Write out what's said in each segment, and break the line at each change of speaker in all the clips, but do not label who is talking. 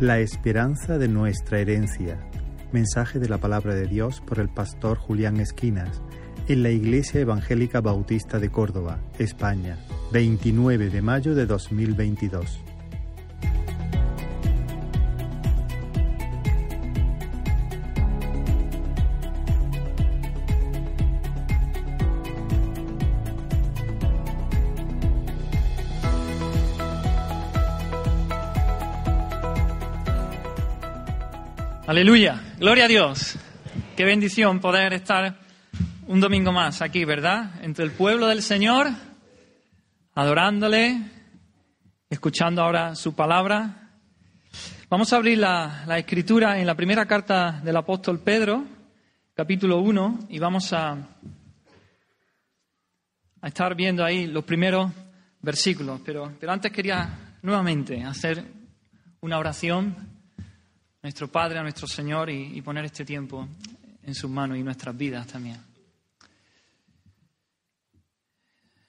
La esperanza de nuestra herencia. Mensaje de la palabra de Dios por el pastor Julián Esquinas en la Iglesia Evangélica Bautista de Córdoba, España, 29 de mayo de 2022.
Aleluya, gloria a Dios. Qué bendición poder estar un domingo más aquí, ¿verdad? Entre el pueblo del Señor, adorándole, escuchando ahora su palabra. Vamos a abrir la, escritura en la primera carta del apóstol Pedro, capítulo 1, y vamos a, a estar viendo ahí los primeros versículos. Pero, pero antes quería nuevamente hacer una oración nuestro Padre, a nuestro Señor y, poner este tiempo en sus manos y nuestras vidas también.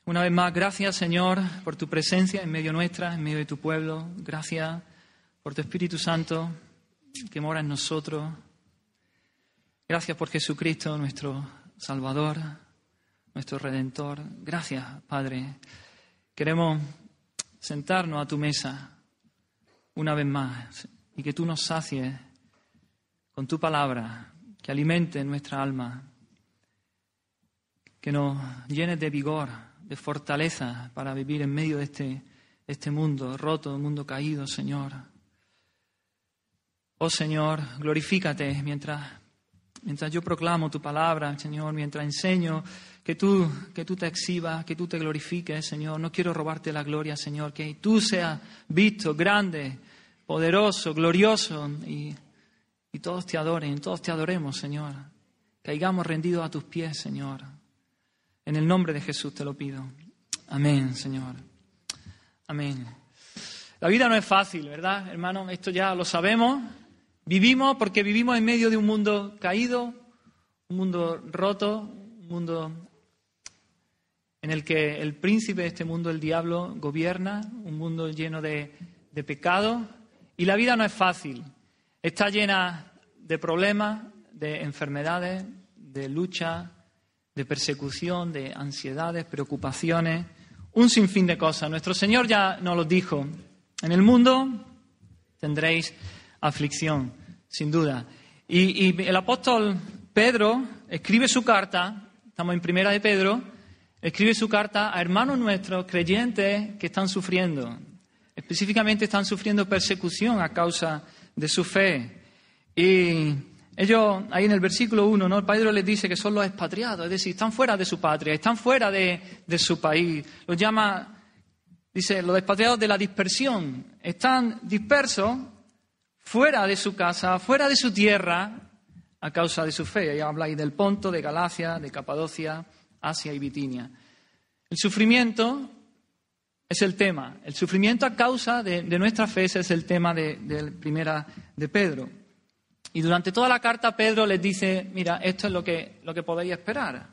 Una vez más, gracias Señor por tu presencia en medio nuestra, en medio de tu pueblo. Gracias por tu Espíritu Santo que mora en nosotros. Gracias por Jesucristo, nuestro Salvador, nuestro Redentor. Gracias, Padre. Queremos sentarnos a tu mesa una vez más y que tú nos sacies con tu palabra, que alimente nuestra alma, que nos llene de vigor, de fortaleza para vivir en medio de este, este mundo roto, un mundo caído, Señor. Oh Señor, glorifícate mientras, mientras yo proclamo tu palabra, Señor, mientras enseño que tú, que tú te exhibas, que tú te glorifiques, Señor. No quiero robarte la gloria, Señor, que tú seas visto, grande, poderoso, glorioso, y, todos te adoren, todos te adoremos, Señor. Caigamos rendidos a tus pies, Señor. En el nombre de Jesús te lo pido. Amén, Señor. Amén. La vida no es fácil, ¿verdad, hermano? Esto ya lo sabemos. Vivimos porque vivimos en medio de un mundo caído, un mundo roto, un mundo en el que el príncipe de este mundo, el diablo, gobierna, un mundo lleno de, de pecado, y la vida no es fácil. Está llena de problemas, de enfermedades, de lucha, de persecución, de ansiedades, preocupaciones, un sinfín de cosas. Nuestro Señor ya nos lo dijo. En el mundo tendréis aflicción, sin duda. Y, el apóstol Pedro escribe su carta, estamos en primera de Pedro, escribe su carta a hermanos nuestros creyentes que están sufriendo, Específicamente están sufriendo persecución a causa de su fe. Y ellos, ahí en el versículo 1, ¿no? Pedro les dice que son los expatriados, es decir, están fuera de su patria, están fuera de, su país. Los llama, dice, los expatriados de la dispersión. Están dispersos fuera de su casa, fuera de su tierra, a causa de su fe. Ahí habláis del Ponto, de Galacia, de Capadocia, Asia y Bitinia. El sufrimiento es el tema. El sufrimiento a causa de, nuestra fe es el tema de, primera de Pedro. Y durante toda la carta Pedro les dice, mira, esto es lo que, lo que podéis esperar.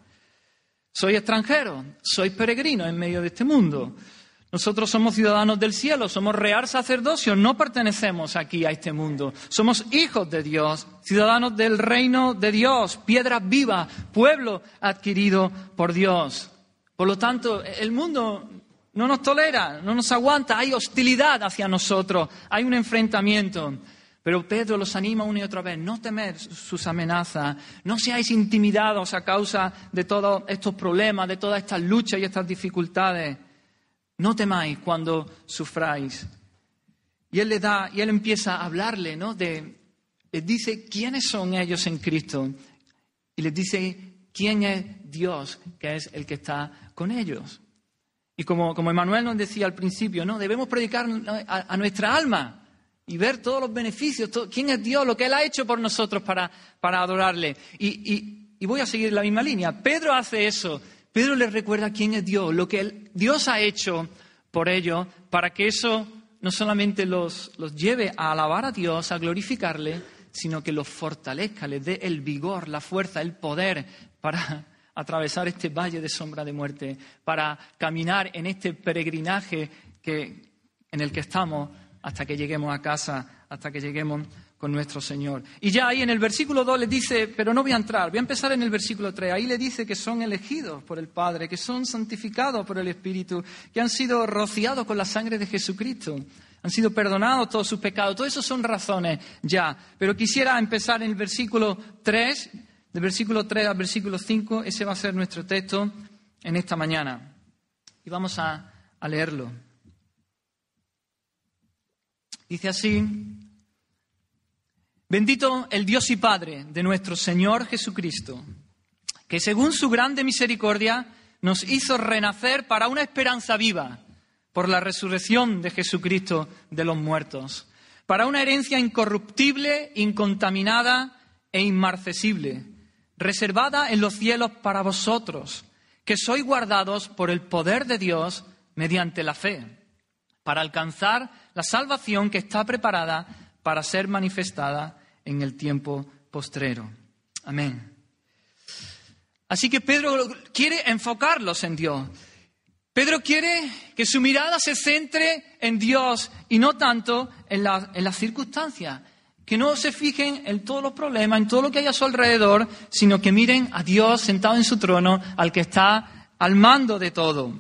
Soy extranjero, soy peregrino en medio de este mundo. Nosotros somos ciudadanos del cielo, somos real sacerdocio, no pertenecemos aquí a este mundo. Somos hijos de Dios, ciudadanos del reino de Dios, piedras vivas, pueblo adquirido por Dios. Por lo tanto, el mundo no nos tolera, no nos aguanta, hay hostilidad hacia nosotros, hay un enfrentamiento. Pero Pedro los anima una y otra vez, no temer sus amenazas, no seáis intimidados a causa de todos estos problemas, de todas estas luchas y estas dificultades. No temáis cuando sufráis. Y él le da, y él empieza a hablarle, ¿no? De, les dice quiénes son ellos en Cristo. Y les dice quién es Dios, que es el que está con ellos. Y como, como Emanuel nos decía al principio, ¿no? debemos predicar a, nuestra alma y ver todos los beneficios, quién es Dios, lo que Él ha hecho por nosotros para, para adorarle. Y, y, voy a seguir la misma línea. Pedro hace eso. Pedro les recuerda quién es Dios, lo que Dios ha hecho por ellos, para que eso no solamente los, los lleve a alabar a Dios, a glorificarle, sino que los fortalezca, les dé el vigor, la fuerza, el poder para atravesar este valle de sombra de muerte, para caminar en este peregrinaje que, en el que estamos hasta que lleguemos a casa hasta que lleguemos con nuestro Señor. Y ya ahí en el versículo 2 le dice, pero no voy a entrar, voy a empezar en el versículo 3. Ahí le dice que son elegidos por el Padre, que son santificados por el Espíritu, que han sido rociados con la sangre de Jesucristo, han sido perdonados todos sus pecados. Todo eso son razones ya. Pero quisiera empezar en el versículo 3, del versículo 3 al versículo 5, ese va a ser nuestro texto en esta mañana. Y vamos a, a leerlo. Dice así, Bendito el Dios y Padre de nuestro Señor Jesucristo, que según su grande misericordia nos hizo renacer para una esperanza viva por la resurrección de Jesucristo de los muertos, para una herencia incorruptible, incontaminada e inmarcesible, reservada en los cielos para vosotros, que sois guardados por el poder de Dios mediante la fe, para alcanzar la salvación que está preparada para ser manifestada en el tiempo postrero. Amén. Así que Pedro quiere enfocarlos en Dios. Pedro quiere que su mirada se centre en Dios y no tanto en, las circunstancias. Que no se fijen en todos los problemas, en todo lo que hay a su alrededor, sino que miren a Dios sentado en su trono, al que está al mando de todo.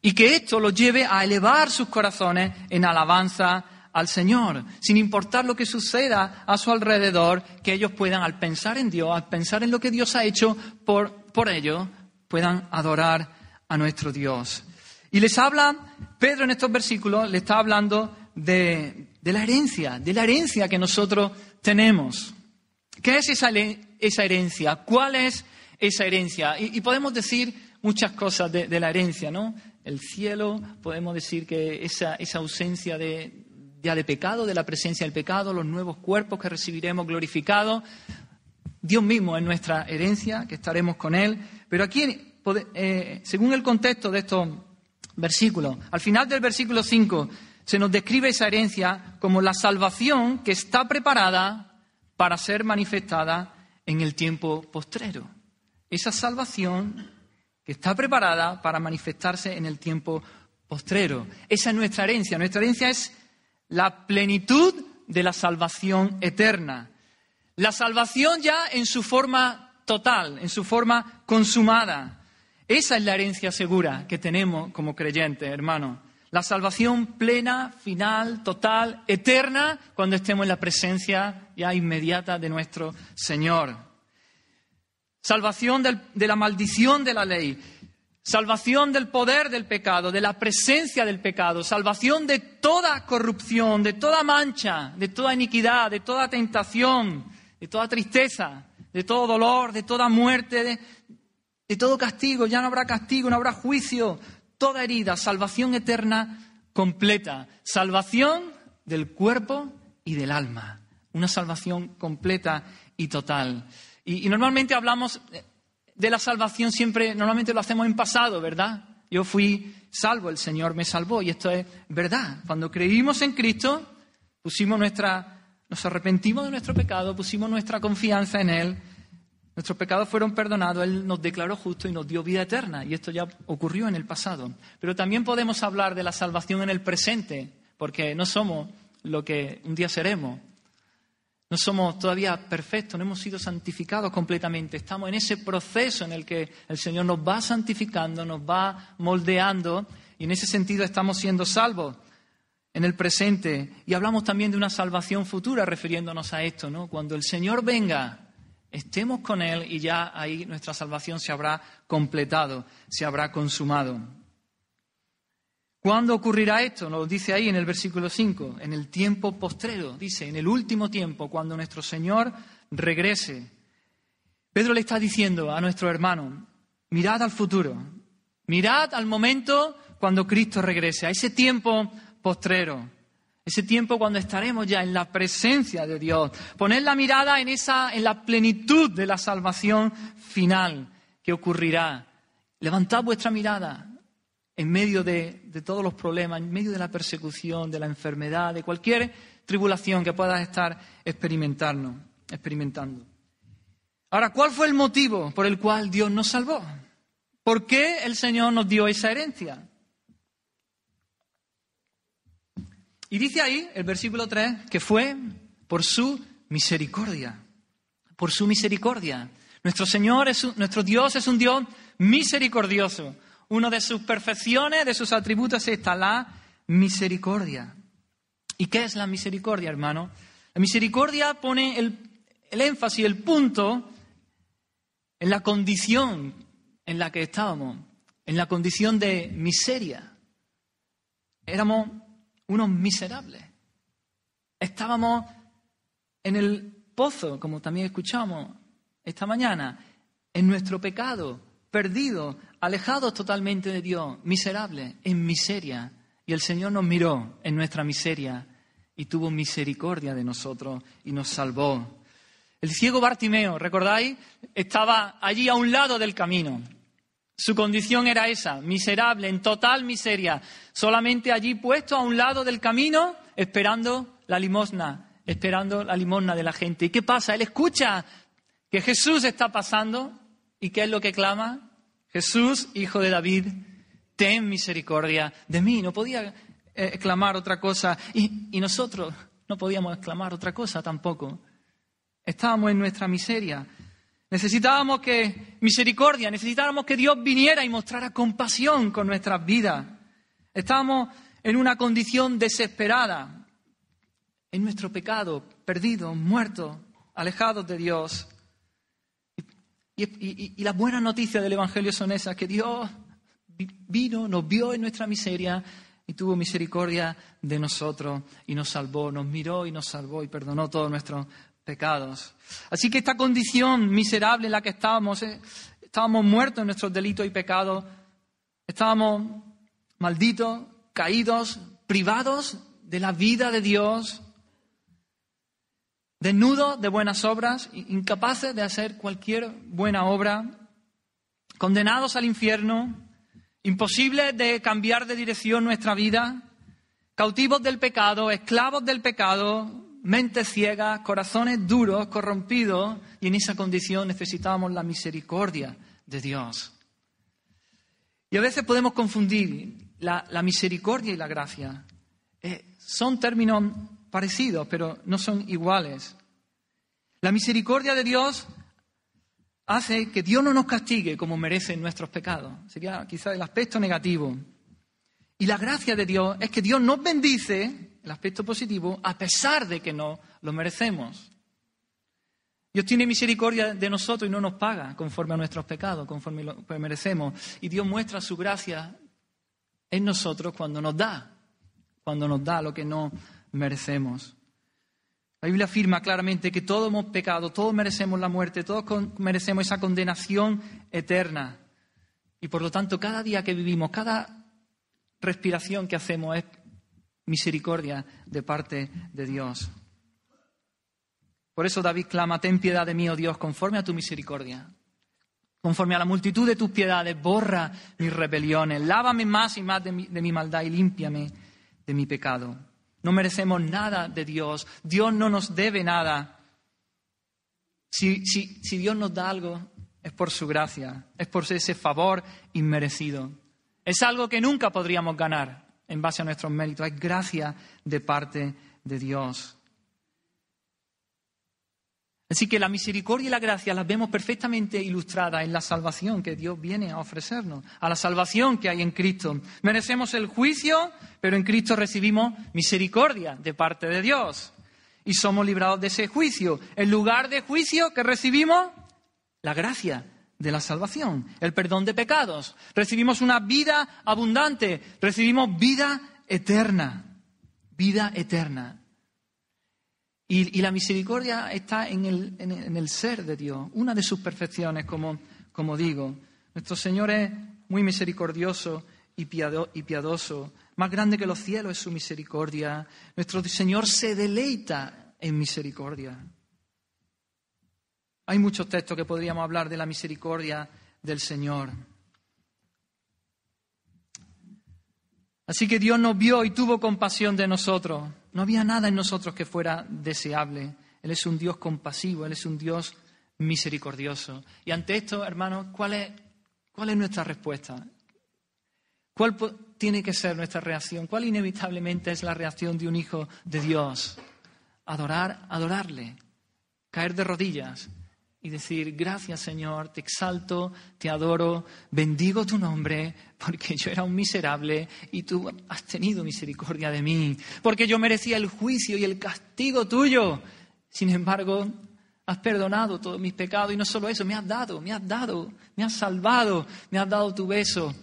Y que esto los lleve a elevar sus corazones en alabanza al Señor, sin importar lo que suceda a su alrededor, que ellos puedan, al pensar en Dios, al pensar en lo que Dios ha hecho por, por ellos, puedan adorar a nuestro Dios. Y les habla, Pedro en estos versículos le está hablando de, la herencia, de la herencia que nosotros tenemos. ¿Qué es esa, esa herencia? ¿Cuál es esa herencia? Y, podemos decir muchas cosas de, la herencia, ¿no? El cielo, podemos decir que esa, esa ausencia de, ya de pecado, de la presencia del pecado, los nuevos cuerpos que recibiremos glorificados. Dios mismo es nuestra herencia, que estaremos con Él. Pero aquí, eh, según el contexto de estos versículos, al final del versículo 5 se nos describe esa herencia como la salvación que está preparada para ser manifestada en el tiempo postrero. Esa salvación que está preparada para manifestarse en el tiempo postrero. Esa es nuestra herencia. Nuestra herencia es la plenitud de la salvación eterna. La salvación ya en su forma total, en su forma consumada. Esa es la herencia segura que tenemos como creyentes, hermano. La salvación plena, final, total, eterna, cuando estemos en la presencia ya inmediata de nuestro Señor. Salvación de la maldición de la ley. Salvación del poder del pecado, de la presencia del pecado, salvación de toda corrupción, de toda mancha, de toda iniquidad, de toda tentación, de toda tristeza, de todo dolor, de toda muerte, de, de todo castigo. Ya no habrá castigo, no habrá juicio, toda herida, salvación eterna completa, salvación del cuerpo y del alma, una salvación completa y total. Y, normalmente hablamos de la salvación siempre, normalmente lo hacemos en pasado, ¿verdad? Yo fui salvo, el Señor me salvó y esto es verdad. Cuando creímos en Cristo, pusimos nuestra, nos arrepentimos de nuestro pecado, pusimos nuestra confianza en Él, nuestros pecados fueron perdonados, Él nos declaró justo y nos dio vida eterna y esto ya ocurrió en el pasado. Pero también podemos hablar de la salvación en el presente, porque no somos lo que un día seremos. No somos todavía perfectos, no hemos sido santificados completamente. Estamos en ese proceso en el que el Señor nos va santificando, nos va moldeando y en ese sentido estamos siendo salvos en el presente. Y hablamos también de una salvación futura refiriéndonos a esto, ¿no? Cuando el Señor venga, estemos con Él y ya ahí nuestra salvación se habrá completado, se habrá consumado. ¿Cuándo ocurrirá esto? Nos dice ahí en el versículo 5, en el tiempo postrero, dice, en el último tiempo, cuando nuestro Señor regrese. Pedro le está diciendo a nuestro hermano, mirad al futuro, mirad al momento cuando Cristo regrese, a ese tiempo postrero, ese tiempo cuando estaremos ya en la presencia de Dios. Poned la mirada en esa, en la plenitud de la salvación final que ocurrirá. Levantad vuestra mirada, en medio de, todos los problemas, en medio de la persecución, de la enfermedad, de cualquier tribulación que puedas estar experimentando. experimentando. Ahora, ¿cuál fue el motivo por el cual Dios nos salvó? ¿Por qué el Señor nos dio esa herencia? Y dice ahí, el versículo 3, que fue por su misericordia. Por su misericordia. Nuestro Señor, es nuestro Dios es un Dios misericordioso. Una de sus perfecciones, de sus atributos, está la misericordia. ¿Y qué es la misericordia, hermano? La misericordia pone el, el énfasis, el punto en la condición en la que estábamos, en la condición de miseria. Éramos unos miserables. Estábamos en el pozo, como también escuchamos esta mañana, en nuestro pecado, perdidos, alejados totalmente de Dios, miserables, en miseria. Y el Señor nos miró en nuestra miseria y tuvo misericordia de nosotros y nos salvó. El ciego Bartimeo, ¿recordáis? Estaba allí a un lado del camino. Su condición era esa, miserable, en total miseria, solamente allí puesto a un lado del camino, esperando la limosna, esperando la limosna de la gente. ¿Y qué pasa? Él escucha que Jesús está pasando y ¿qué es lo que clama? Jesús, hijo de David, ten misericordia de mí. No podía eh, exclamar otra cosa y, nosotros no podíamos exclamar otra cosa tampoco. Estábamos en nuestra miseria. Necesitábamos que misericordia, necesitábamos que Dios viniera y mostrara compasión con nuestras vidas. Estábamos en una condición desesperada, en nuestro pecado, perdidos, muertos, alejados de Dios. Y, y, las buenas noticias del Evangelio son esas, que Dios vino, nos vio en nuestra miseria y tuvo misericordia de nosotros y nos salvó, nos miró y nos salvó y perdonó todos nuestros pecados. Así que esta condición miserable en la que estábamos, eh, estábamos muertos en nuestros delitos y pecados, estábamos malditos, caídos, privados de la vida de Dios, desnudos de buenas obras, incapaces de hacer cualquier buena obra, condenados al infierno, imposibles de cambiar de dirección nuestra vida, cautivos del pecado, esclavos del pecado, mentes ciegas, corazones duros, corrompidos, y en esa condición necesitábamos la misericordia de Dios. Y a veces podemos confundir la, misericordia y la gracia. Eh, son términos parecidos, pero no son iguales. La misericordia de Dios hace que Dios no nos castigue como merecen nuestros pecados. Sería quizá el aspecto negativo. Y la gracia de Dios es que Dios nos bendice el aspecto positivo, a pesar de que no lo merecemos. Dios tiene misericordia de nosotros y no nos paga conforme a nuestros pecados, conforme lo merecemos. Y Dios muestra su gracia en nosotros cuando nos da, cuando nos da lo que no merecemos. La Biblia afirma claramente que todos hemos pecado, todos merecemos la muerte, todos merecemos esa condenación eterna. Y por lo tanto, cada día que vivimos, cada respiración que hacemos es misericordia de parte de Dios. Por eso David clama, ten piedad de mí, oh Dios, conforme a tu misericordia. Conforme a la multitud de tus piedades, borra mis rebeliones, lávame más y más de mi, maldad y límpiame de mi pecado. No merecemos nada de Dios, Dios no nos debe nada. Si, si Dios nos da algo, es por su gracia, es por ese favor inmerecido. Es algo que nunca podríamos ganar en base a nuestros méritos, es gracia de parte de Dios. Así que la misericordia y la gracia las vemos perfectamente ilustradas en la salvación que Dios viene a ofrecernos, a la salvación que hay en Cristo. Merecemos el juicio, pero en Cristo recibimos misericordia de parte de Dios y somos librados de ese juicio. En lugar de juicio que recibimos, la gracia de la salvación, el perdón de pecados. Recibimos una vida abundante, recibimos vida eterna, vida eterna. Y, la misericordia está en el, ser de Dios, una de sus perfecciones, como, como digo. Nuestro Señor es muy misericordioso y, y piadoso. Más grande que los cielos es su misericordia. Nuestro Señor se deleita en misericordia. Hay muchos textos que podríamos hablar de la misericordia del Señor. Así que Dios nos vio y tuvo compasión de nosotros. No había nada en nosotros que fuera deseable. Él es un Dios compasivo, Él es un Dios misericordioso. Y ante esto, hermanos, ¿cuál es, nuestra respuesta? ¿Cuál tiene que ser nuestra reacción? ¿Cuál inevitablemente es la reacción de un hijo de Dios? Adorar, adorarle, caer de rodillas y decir, gracias Señor, te exalto, te adoro, bendigo tu nombre, porque yo era un miserable y tú has tenido misericordia de mí, porque yo merecía el juicio y el castigo tuyo. Sin embargo, has perdonado todos mis pecados y no solo eso, me has dado, me has dado, me has salvado, me has dado tu beso,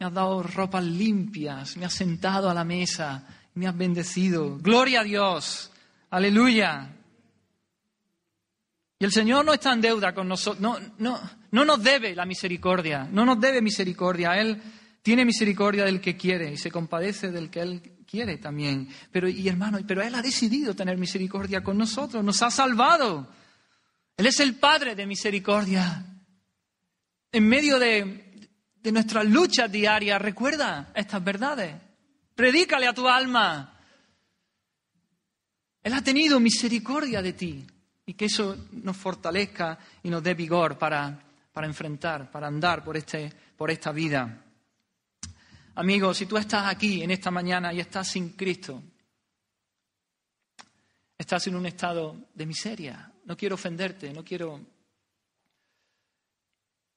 me has dado ropas limpias, me has sentado a la mesa, me has bendecido. Gloria a Dios, aleluya. Y el Señor no está en deuda con nosotros, no, no, no nos debe la misericordia, no nos debe misericordia. Él tiene misericordia del que quiere y se compadece del que Él quiere también. Pero, y hermano, pero Él ha decidido tener misericordia con nosotros, nos ha salvado. Él es el Padre de misericordia. En medio de, de nuestras luchas diarias, recuerda estas verdades. Predícale a tu alma. Él ha tenido misericordia de ti y que eso nos fortalezca y nos dé vigor para, para enfrentar, para andar por, este, por esta vida. Amigo, si tú estás aquí en esta mañana y estás sin Cristo, estás en un estado de miseria. No quiero ofenderte, no quiero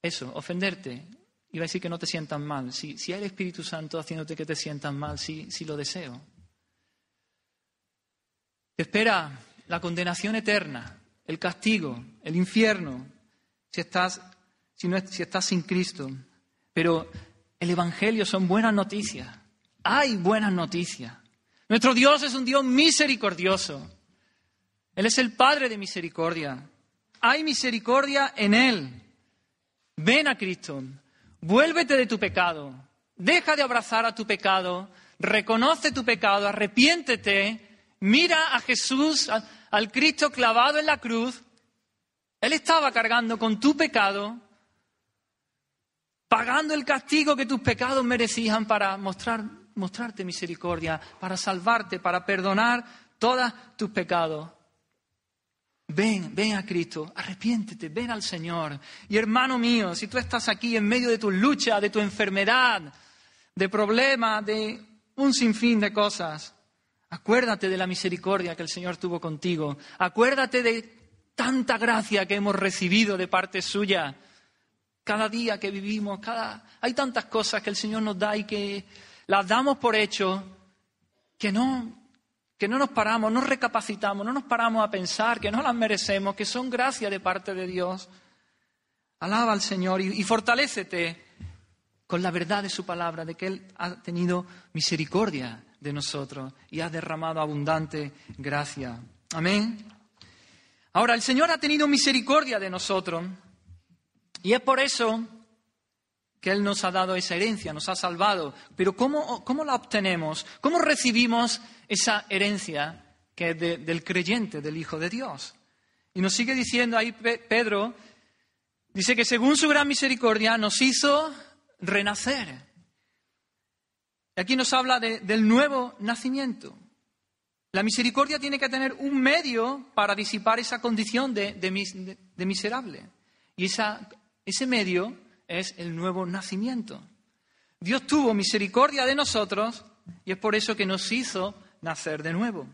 eso, ofenderte. Iba a decir que no te sientas mal. Si, si hay el Espíritu Santo haciéndote que te sientas mal, sí, sí lo deseo. Te espera la condenación eterna el castigo, el infierno, si estás, si, no, si estás sin Cristo. Pero el Evangelio son buenas noticias. Hay buenas noticias. Nuestro Dios es un Dios misericordioso. Él es el Padre de misericordia. Hay misericordia en Él. Ven a Cristo. Vuélvete de tu pecado. Deja de abrazar a tu pecado. Reconoce tu pecado. Arrepiéntete. Mira a Jesús, al Cristo clavado en la cruz, Él estaba cargando con tu pecado, pagando el castigo que tus pecados merecían para mostrar, mostrarte misericordia, para salvarte, para perdonar todos tus pecados. Ven, ven a Cristo, arrepiéntete, ven al Señor. Y hermano mío, si tú estás aquí en medio de tu lucha, de tu enfermedad, de problemas, de un sinfín de cosas, Acuérdate de la misericordia que el Señor tuvo contigo. Acuérdate de tanta gracia que hemos recibido de parte suya. Cada día que vivimos, cada... hay tantas cosas que el Señor nos da y que las damos por hecho que no, que no nos paramos, no recapacitamos, no nos paramos a pensar que no las merecemos, que son gracias de parte de Dios. Alaba al Señor y, y fortalécete con la verdad de su palabra, de que Él ha tenido misericordia de nosotros y ha derramado abundante gracia. Amén. Ahora, el Señor ha tenido misericordia de nosotros y es por eso que Él nos ha dado esa herencia, nos ha salvado. Pero ¿cómo, cómo la obtenemos? ¿Cómo recibimos esa herencia que es del creyente, del Hijo de Dios? Y nos sigue diciendo ahí Pedro, dice que según su gran misericordia nos hizo renacer Aquí nos habla del nuevo nacimiento. La misericordia tiene que tener un medio para disipar esa condición de, miserable. Y ese medio es el nuevo nacimiento. Dios tuvo misericordia de nosotros y es por eso que nos hizo nacer de nuevo.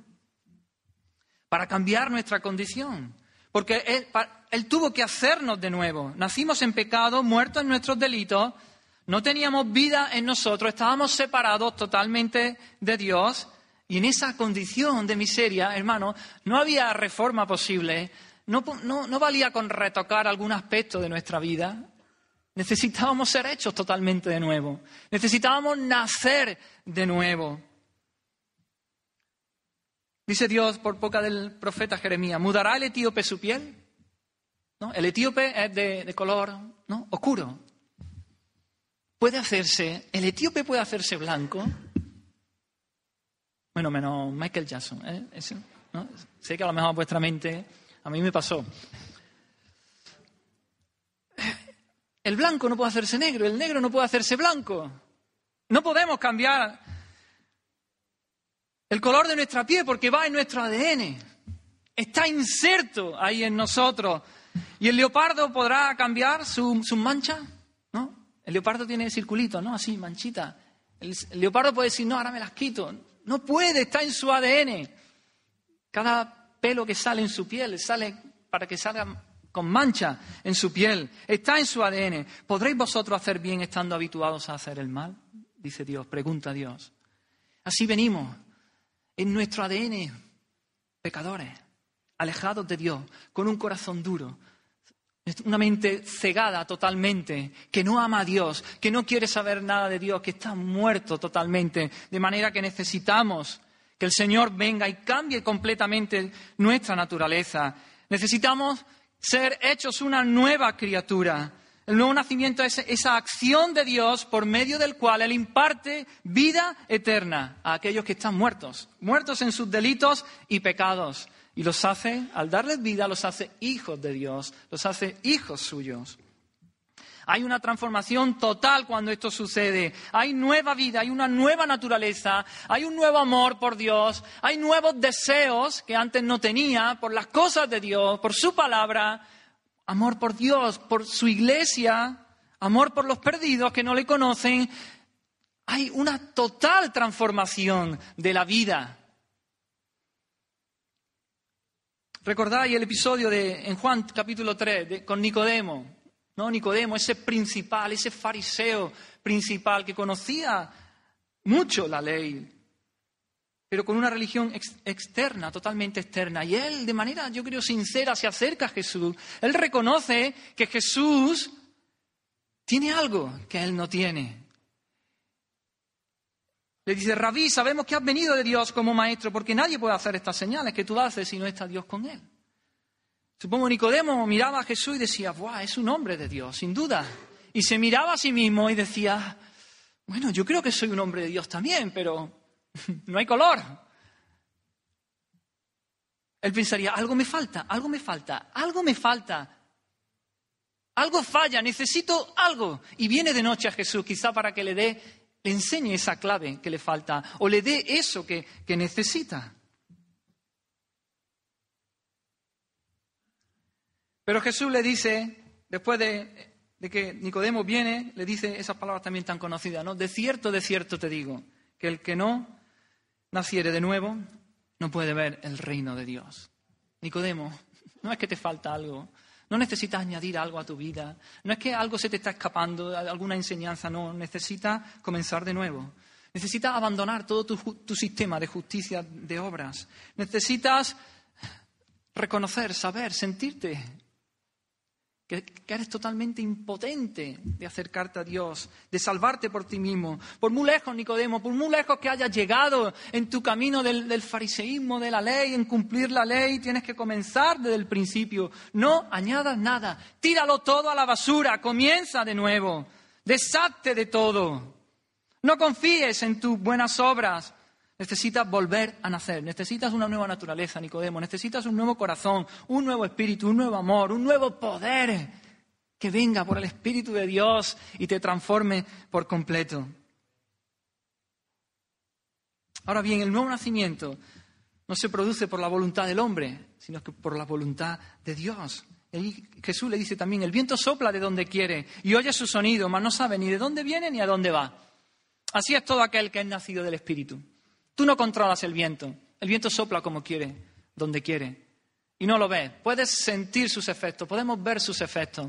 Para cambiar nuestra condición. Porque él, él tuvo que hacernos de nuevo. Nacimos en pecado, muertos en nuestros delitos, no teníamos vida en nosotros, estábamos separados totalmente de Dios y en esa condición de miseria, hermano, no había reforma posible, no, no, valía con retocar algún aspecto de nuestra vida. Necesitábamos ser hechos totalmente de nuevo, necesitábamos nacer de nuevo. Dice Dios por boca del profeta Jeremías, ¿mudará el etíope su piel? ¿No? El etíope es de, de color ¿no? oscuro, puede hacerse, el etíope puede hacerse blanco. Bueno, menos Michael Jackson. ¿eh? Sé que a lo mejor vuestra mente, a mí me pasó. El blanco no puede hacerse negro, el negro no puede hacerse blanco. No podemos cambiar el color de nuestra piel porque va en nuestro ADN. Está inserto ahí en nosotros. ¿Y el leopardo podrá cambiar sus su manchas? El leopardo tiene circulitos, ¿no? Así, manchita. El leopardo puede decir, no, ahora me las quito. No puede, está en su ADN. Cada pelo que sale en su piel sale para que salga con mancha en su piel. Está en su ADN. ¿Podréis vosotros hacer bien estando habituados a hacer el mal? Dice Dios, pregunta Dios. Así venimos, en nuestro ADN, pecadores, alejados de Dios, con un corazón duro, una mente cegada totalmente, que no ama a Dios, que no quiere saber nada de Dios, que está muerto totalmente, de manera que necesitamos que el Señor venga y cambie completamente nuestra naturaleza. Necesitamos ser hechos una nueva criatura. El nuevo nacimiento es esa acción de Dios por medio del cual Él imparte vida eterna a aquellos que están muertos, muertos en sus delitos y pecados. Y los hace, al darles vida, los hace hijos de Dios, los hace hijos suyos. Hay una transformación total cuando esto sucede. Hay nueva vida, hay una nueva naturaleza, hay un nuevo amor por Dios, hay nuevos deseos que antes no tenía por las cosas de Dios, por su palabra, amor por Dios, por su iglesia, amor por los perdidos que no le conocen. Hay una total transformación de la vida. ¿Recordáis el episodio de, en Juan capítulo 3 con Nicodemo? ¿no? Nicodemo, ese principal, ese fariseo principal que conocía mucho la ley, pero con una religión externa, totalmente externa. Y él, de manera, yo creo, sincera, se acerca a Jesús. Él reconoce que Jesús tiene algo que él no tiene. Le dice, Rabí, sabemos que has venido de Dios como maestro, porque nadie puede hacer estas señales que tú haces si no está Dios con él. Supongo Nicodemo miraba a Jesús y decía, ¡buah! Es un hombre de Dios, sin duda. Y se miraba a sí mismo y decía, bueno, yo creo que soy un hombre de Dios también, pero no hay color. Él pensaría, algo me falta, algo me falta, algo me falta. Algo falla, necesito algo. Y viene de noche a Jesús, quizá para que le dé, le enseñe esa clave que le falta, o le dé eso que, que necesita. Pero Jesús le dice, después de, que Nicodemo viene, le dice esas palabras también tan conocidas, ¿no? De cierto, de cierto te digo, que el que no naciere de nuevo no puede ver el reino de Dios. Nicodemo, no es que te falta algo, no necesitas añadir algo a tu vida, no es que algo se te está escapando, alguna enseñanza, no, necesitas comenzar de nuevo. Necesitas abandonar todo tu, tu sistema de justicia, de obras. Necesitas reconocer, saber, sentirte que, eres totalmente impotente de acercarte a Dios, de salvarte por ti mismo. Por muy lejos, Nicodemo, por muy lejos que hayas llegado en tu camino del, fariseísmo, de la ley, en cumplir la ley, tienes que comenzar desde el principio. No añadas nada, tíralo todo a la basura, comienza de nuevo, deshazte de todo. No confíes en tus buenas obras, Necesitas volver a nacer, necesitas una nueva naturaleza, Nicodemo, necesitas un nuevo corazón, un nuevo espíritu, un nuevo amor, un nuevo poder que venga por el Espíritu de Dios y te transforme por completo. Ahora bien, el nuevo nacimiento no se produce por la voluntad del hombre, sino que por la voluntad de Dios. Jesús le dice también, el viento sopla de donde quiere y oye su sonido, mas no sabe ni de dónde viene ni a dónde va. Así es todo aquel que es nacido del Espíritu. Tú no controlas el viento. El viento sopla como quiere, donde quiere. Y no lo ves. Puedes sentir sus efectos, podemos ver sus efectos.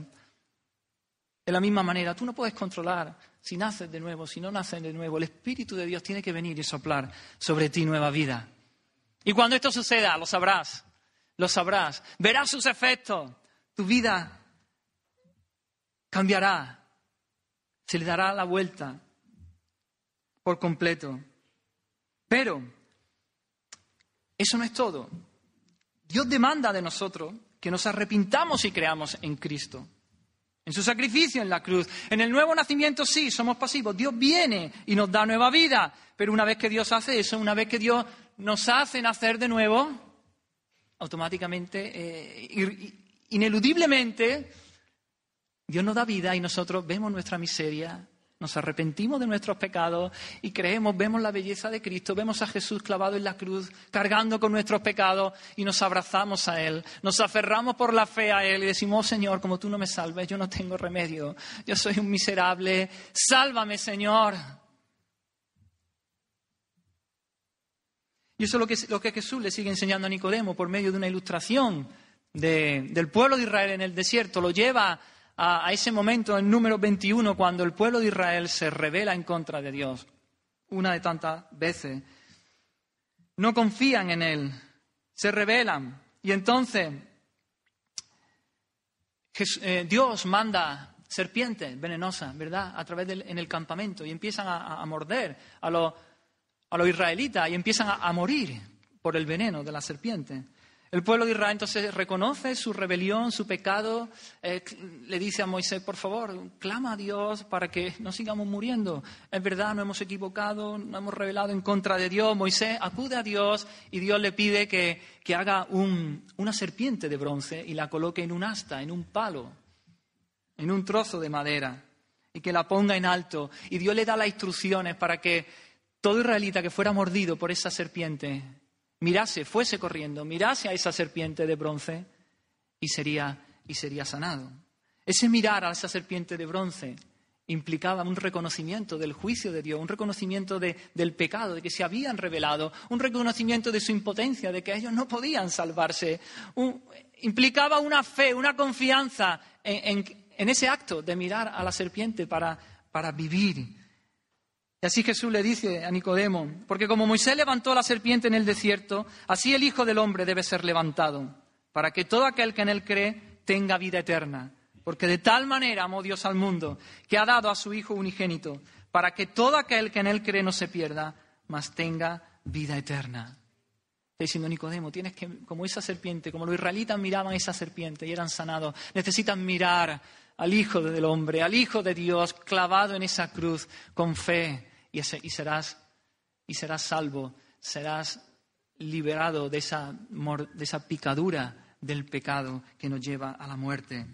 De la misma manera, tú no puedes controlar si naces de nuevo, si no naces de nuevo. El Espíritu de Dios tiene que venir y soplar sobre ti nueva vida. Y cuando esto suceda, lo sabrás, lo sabrás, verás sus efectos. Tu vida cambiará, se le dará la vuelta por completo. Pero eso no es todo. Dios demanda de nosotros que nos arrepintamos y creamos en Cristo, en su sacrificio en la cruz. En el nuevo nacimiento sí, somos pasivos. Dios viene y nos da nueva vida, pero una vez que Dios hace eso, una vez que Dios nos hace nacer de nuevo, automáticamente, eh, ineludiblemente, Dios nos da vida y nosotros vemos nuestra miseria, nos arrepentimos de nuestros pecados y creemos, vemos la belleza de Cristo, vemos a Jesús clavado en la cruz, cargando con nuestros pecados y nos abrazamos a Él, nos aferramos por la fe a Él y decimos, oh, Señor, como tú no me salves, yo no tengo remedio, yo soy un miserable, sálvame Señor. Y eso es lo que, Jesús le sigue enseñando a Nicodemo por medio de una ilustración del pueblo de Israel en el desierto. Lo lleva a, ese momento en número 21 cuando el pueblo de Israel se revela en contra de Dios, una de tantas veces. No confían en Él, se rebelan. Y entonces eh, Dios manda serpientes venenosas, ¿verdad?, a través del en el campamento y empiezan a morder a los a israelitas y empiezan a, morir por el veneno de la serpiente. El pueblo de Israel entonces reconoce su rebelión, su pecado, eh, le dice a Moisés, por favor, clama a Dios para que no sigamos muriendo. Es verdad, no hemos equivocado, no hemos rebelado en contra de Dios. Moisés acude a Dios y Dios le pide que, que haga una serpiente de bronce y la coloque en un asta, en un palo, en un trozo de madera y que la ponga en alto. Y Dios le da las instrucciones para que todo israelita que fuera mordido por esa serpiente, mirase, fuese corriendo, mirase a esa serpiente de bronce y sería, y sería sanado. Ese mirar a esa serpiente de bronce implicaba un reconocimiento del juicio de Dios, un reconocimiento del pecado, de que se habían revelado, un reconocimiento de su impotencia, de que ellos no podían salvarse. implicaba una fe, una confianza en, ese acto de mirar a la serpiente para, para vivir y así Jesús le dice a Nicodemo, porque como Moisés levantó la serpiente en el desierto, así el Hijo del Hombre debe ser levantado, para que todo aquel que en él cree tenga vida eterna. Porque de tal manera amó Dios al mundo, que ha dado a su Hijo unigénito, para que todo aquel que en él cree no se pierda, mas tenga vida eterna. Está diciendo Nicodemo, tienes que, como esa serpiente, como los israelitas miraban a esa serpiente y eran sanados, necesitas mirar al Hijo del Hombre, al Hijo de Dios, clavado en esa cruz con fe y, serás, y serás salvo, serás liberado de esa, de esa picadura del pecado que nos lleva a la muerte.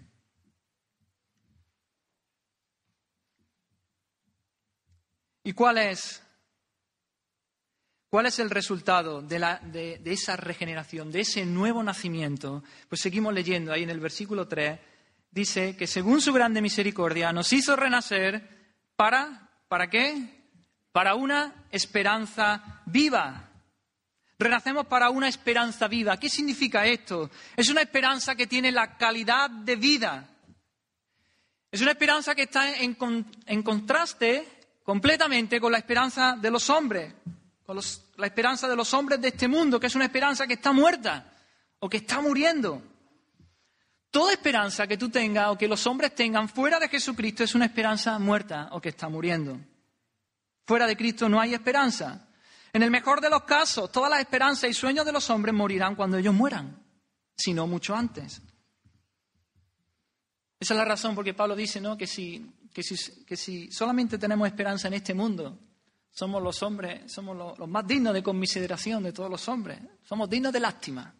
¿Y cuál es, cuál es el resultado de, la, de, de, esa regeneración, de ese nuevo nacimiento? Pues seguimos leyendo ahí en el versículo 3, dice que según su grande misericordia nos hizo renacer para, ¿para qué? Para una esperanza viva. Renacemos para una esperanza viva. ¿Qué significa esto? Es una esperanza que tiene la calidad de vida. Es una esperanza que está en, contraste completamente con la esperanza de los hombres, con la esperanza de los hombres de este mundo, que es una esperanza que está muerta o que está muriendo. Toda esperanza que tú tengas o que los hombres tengan fuera de Jesucristo es una esperanza muerta o que está muriendo. Fuera de Cristo no hay esperanza. En el mejor de los casos, todas las esperanzas y sueños de los hombres morirán cuando ellos mueran, si no mucho antes. Esa es la razón por que Pablo dice ¿no? que, si, que, si, solamente tenemos esperanza en este mundo, somos los hombres, somos los, los más dignos de conmiseración de todos los hombres, somos dignos de lástima.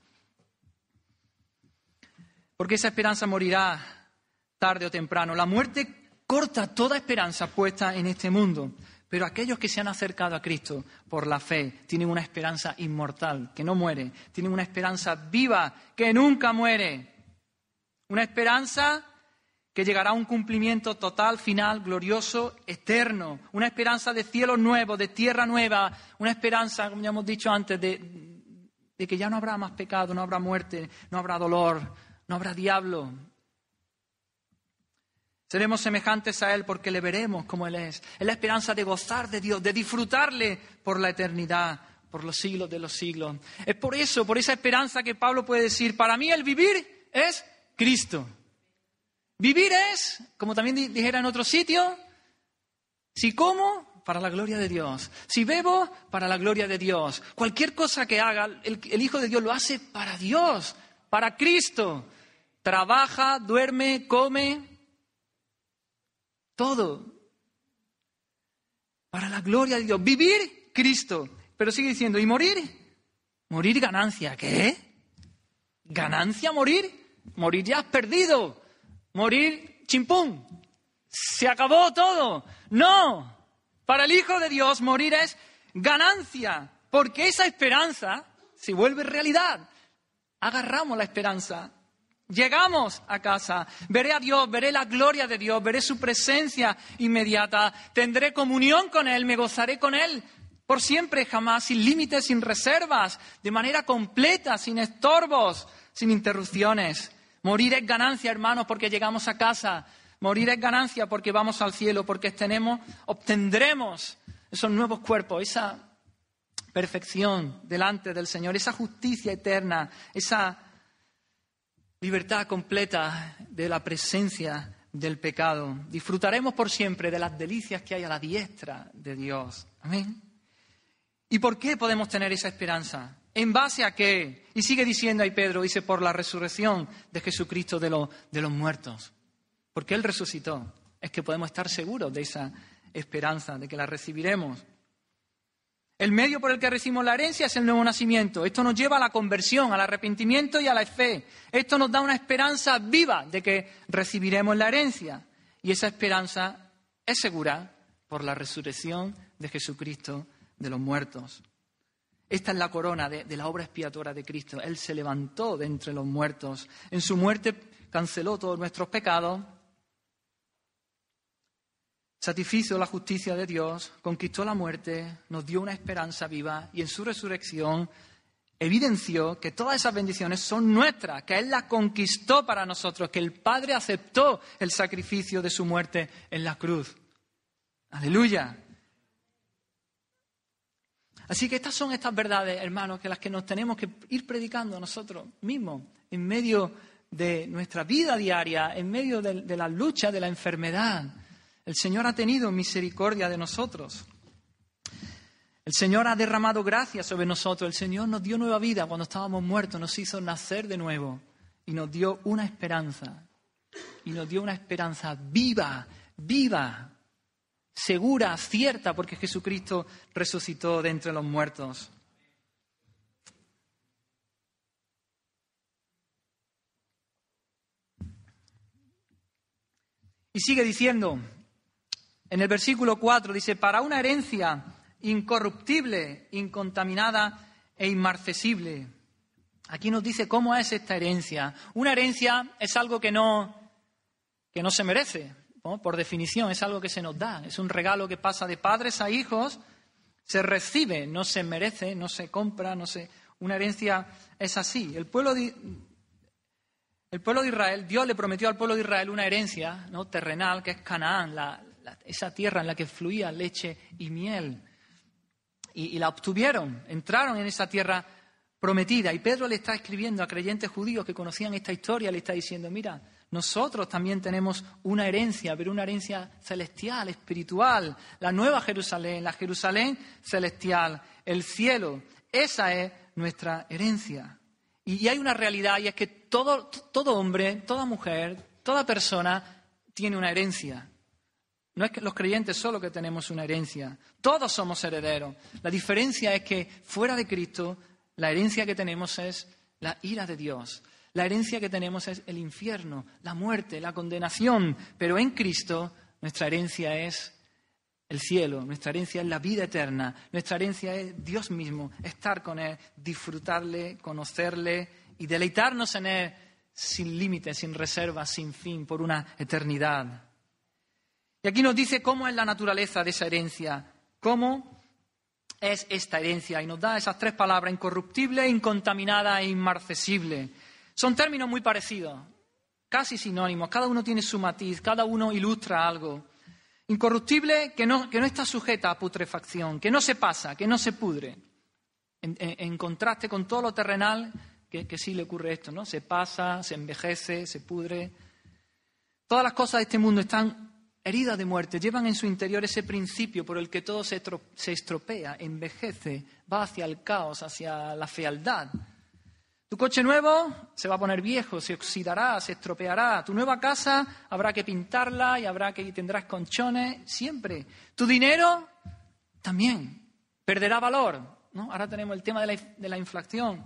Porque esa esperanza morirá tarde o temprano. La muerte corta toda esperanza puesta en este mundo. Pero aquellos que se han acercado a Cristo por la fe tienen una esperanza inmortal, que no muere, tienen una esperanza viva, que nunca muere. Una esperanza que llegará a un cumplimiento total, final, glorioso, eterno. Una esperanza de cielo nuevo, de tierra nueva. Una esperanza, como ya hemos dicho antes, de, de que ya no habrá más pecado, no habrá muerte, no habrá dolor, no habrá diablo, Seremos semejantes a Él porque le veremos como Él es. Es la esperanza de gozar de Dios, de disfrutarle por la eternidad, por los siglos de los siglos. Es por eso, por esa esperanza que Pablo puede decir, para mí el vivir es Cristo. Vivir es, como también dijera en otro sitio, si como, para la gloria de Dios. Si bebo, para la gloria de Dios. Cualquier cosa que haga, el, el Hijo de Dios lo hace para Dios, para Cristo. Trabaja, duerme, come, todo. Para la gloria de Dios. Vivir Cristo. Pero sigue diciendo, ¿y morir? Morir ganancia. ¿Qué? ¿Ganancia morir? Morir ya perdido. Morir chimpún. Se acabó todo. No. Para el Hijo de Dios morir es ganancia, porque esa esperanza se vuelve realidad. Agarramos la esperanza. Llegamos a casa, veré a Dios, veré la gloria de Dios, veré su presencia inmediata, tendré comunión con Él, me gozaré con Él por siempre, jamás, sin límites, sin reservas, de manera completa, sin estorbos, sin interrupciones. Morir es ganancia, hermanos, porque llegamos a casa. Morir es ganancia porque vamos al cielo, porque tenemos, obtendremos esos nuevos cuerpos, esa perfección delante del Señor, esa justicia eterna, esa libertad completa de la presencia del pecado. Disfrutaremos por siempre de las delicias que hay a la diestra de Dios. Amén. ¿Y por qué podemos tener esa esperanza? ¿En base a qué? Y sigue diciendo ahí Pedro, dice, por la resurrección de Jesucristo de, de los muertos. Porque Él resucitó. Es que podemos estar seguros de esa esperanza, de que la recibiremos. El medio por el que recibimos la herencia es el nuevo nacimiento. Esto nos lleva a la conversión, al arrepentimiento y a la fe. Esto nos da una esperanza viva de que recibiremos la herencia. Y esa esperanza es segura por la resurrección de Jesucristo de los muertos. Esta es la corona de, de, la obra expiatoria de Cristo. Él se levantó de entre los muertos. En su muerte canceló todos nuestros pecados satisfizo la justicia de Dios, conquistó la muerte, nos dio una esperanza viva y en su resurrección evidenció que todas esas bendiciones son nuestras, que Él las conquistó para nosotros, que el Padre aceptó el sacrificio de su muerte en la cruz. Aleluya. Así que estas son estas verdades, hermanos, que las que nos tenemos que ir predicando nosotros mismos, en medio de nuestra vida diaria, en medio de, de la lucha de la enfermedad, el Señor ha tenido misericordia de nosotros. El Señor ha derramado gracia sobre nosotros. El Señor nos dio nueva vida cuando estábamos muertos, nos hizo nacer de nuevo y nos dio una esperanza. Y nos dio una esperanza viva, viva, segura, cierta, porque Jesucristo resucitó de entre los muertos. Y sigue diciendo, en el versículo 4 dice, para una herencia incorruptible, incontaminada e inmarcesible. Aquí nos dice cómo es esta herencia. Una herencia es algo que no, que no se merece, por definición, es algo que se nos da, es un regalo que pasa de padres a hijos, se recibe, no se merece, no se compra, no se... Una herencia es así. El pueblo de, el pueblo de Israel, Dios le prometió al pueblo de Israel una herencia terrenal, que es Canaán, la, esa tierra en la que fluía leche y miel. Y, la obtuvieron, entraron en esa tierra prometida. Y Pedro le está escribiendo a creyentes judíos que conocían esta historia, le está diciendo, mira, nosotros también tenemos una herencia, pero una herencia celestial, espiritual, la nueva Jerusalén, la Jerusalén celestial, el cielo. Esa es nuestra herencia. Y, hay una realidad y es que todo, hombre, toda mujer, toda persona tiene una herencia. No es que los creyentes solo que tenemos una herencia, todos somos herederos. La diferencia es que fuera de Cristo, la herencia que tenemos es la ira de Dios. La herencia que tenemos es el infierno, la muerte, la condenación. Pero en Cristo nuestra herencia es el cielo, nuestra herencia es la vida eterna, nuestra herencia es Dios mismo, estar con Él, disfrutarle, conocerle y deleitarnos en Él sin límites, sin reservas, sin fin, por una eternidad. Y aquí nos dice cómo es la naturaleza de esa herencia, cómo es esta herencia. Y nos da esas tres palabras, incorruptible, incontaminada e inmarcesible. Son términos muy parecidos, casi sinónimos. Cada uno tiene su matiz, cada uno ilustra algo. Incorruptible, que no, está sujeta a putrefacción, que no se pasa, que no se pudre. En, contraste con todo lo terrenal, que, que sí le ocurre esto, ¿no? Se pasa, se envejece, se pudre. Todas las cosas de este mundo están heridas de muerte, llevan en su interior ese principio por el que todo se, estropea, envejece, va hacia el caos, hacia la fealdad. Tu coche nuevo se va a poner viejo, se oxidará, se estropeará. Tu nueva casa habrá que pintarla y habrá que tendrás conchones siempre. Tu dinero también perderá valor. ¿no? Ahora tenemos el tema de la, de la inflación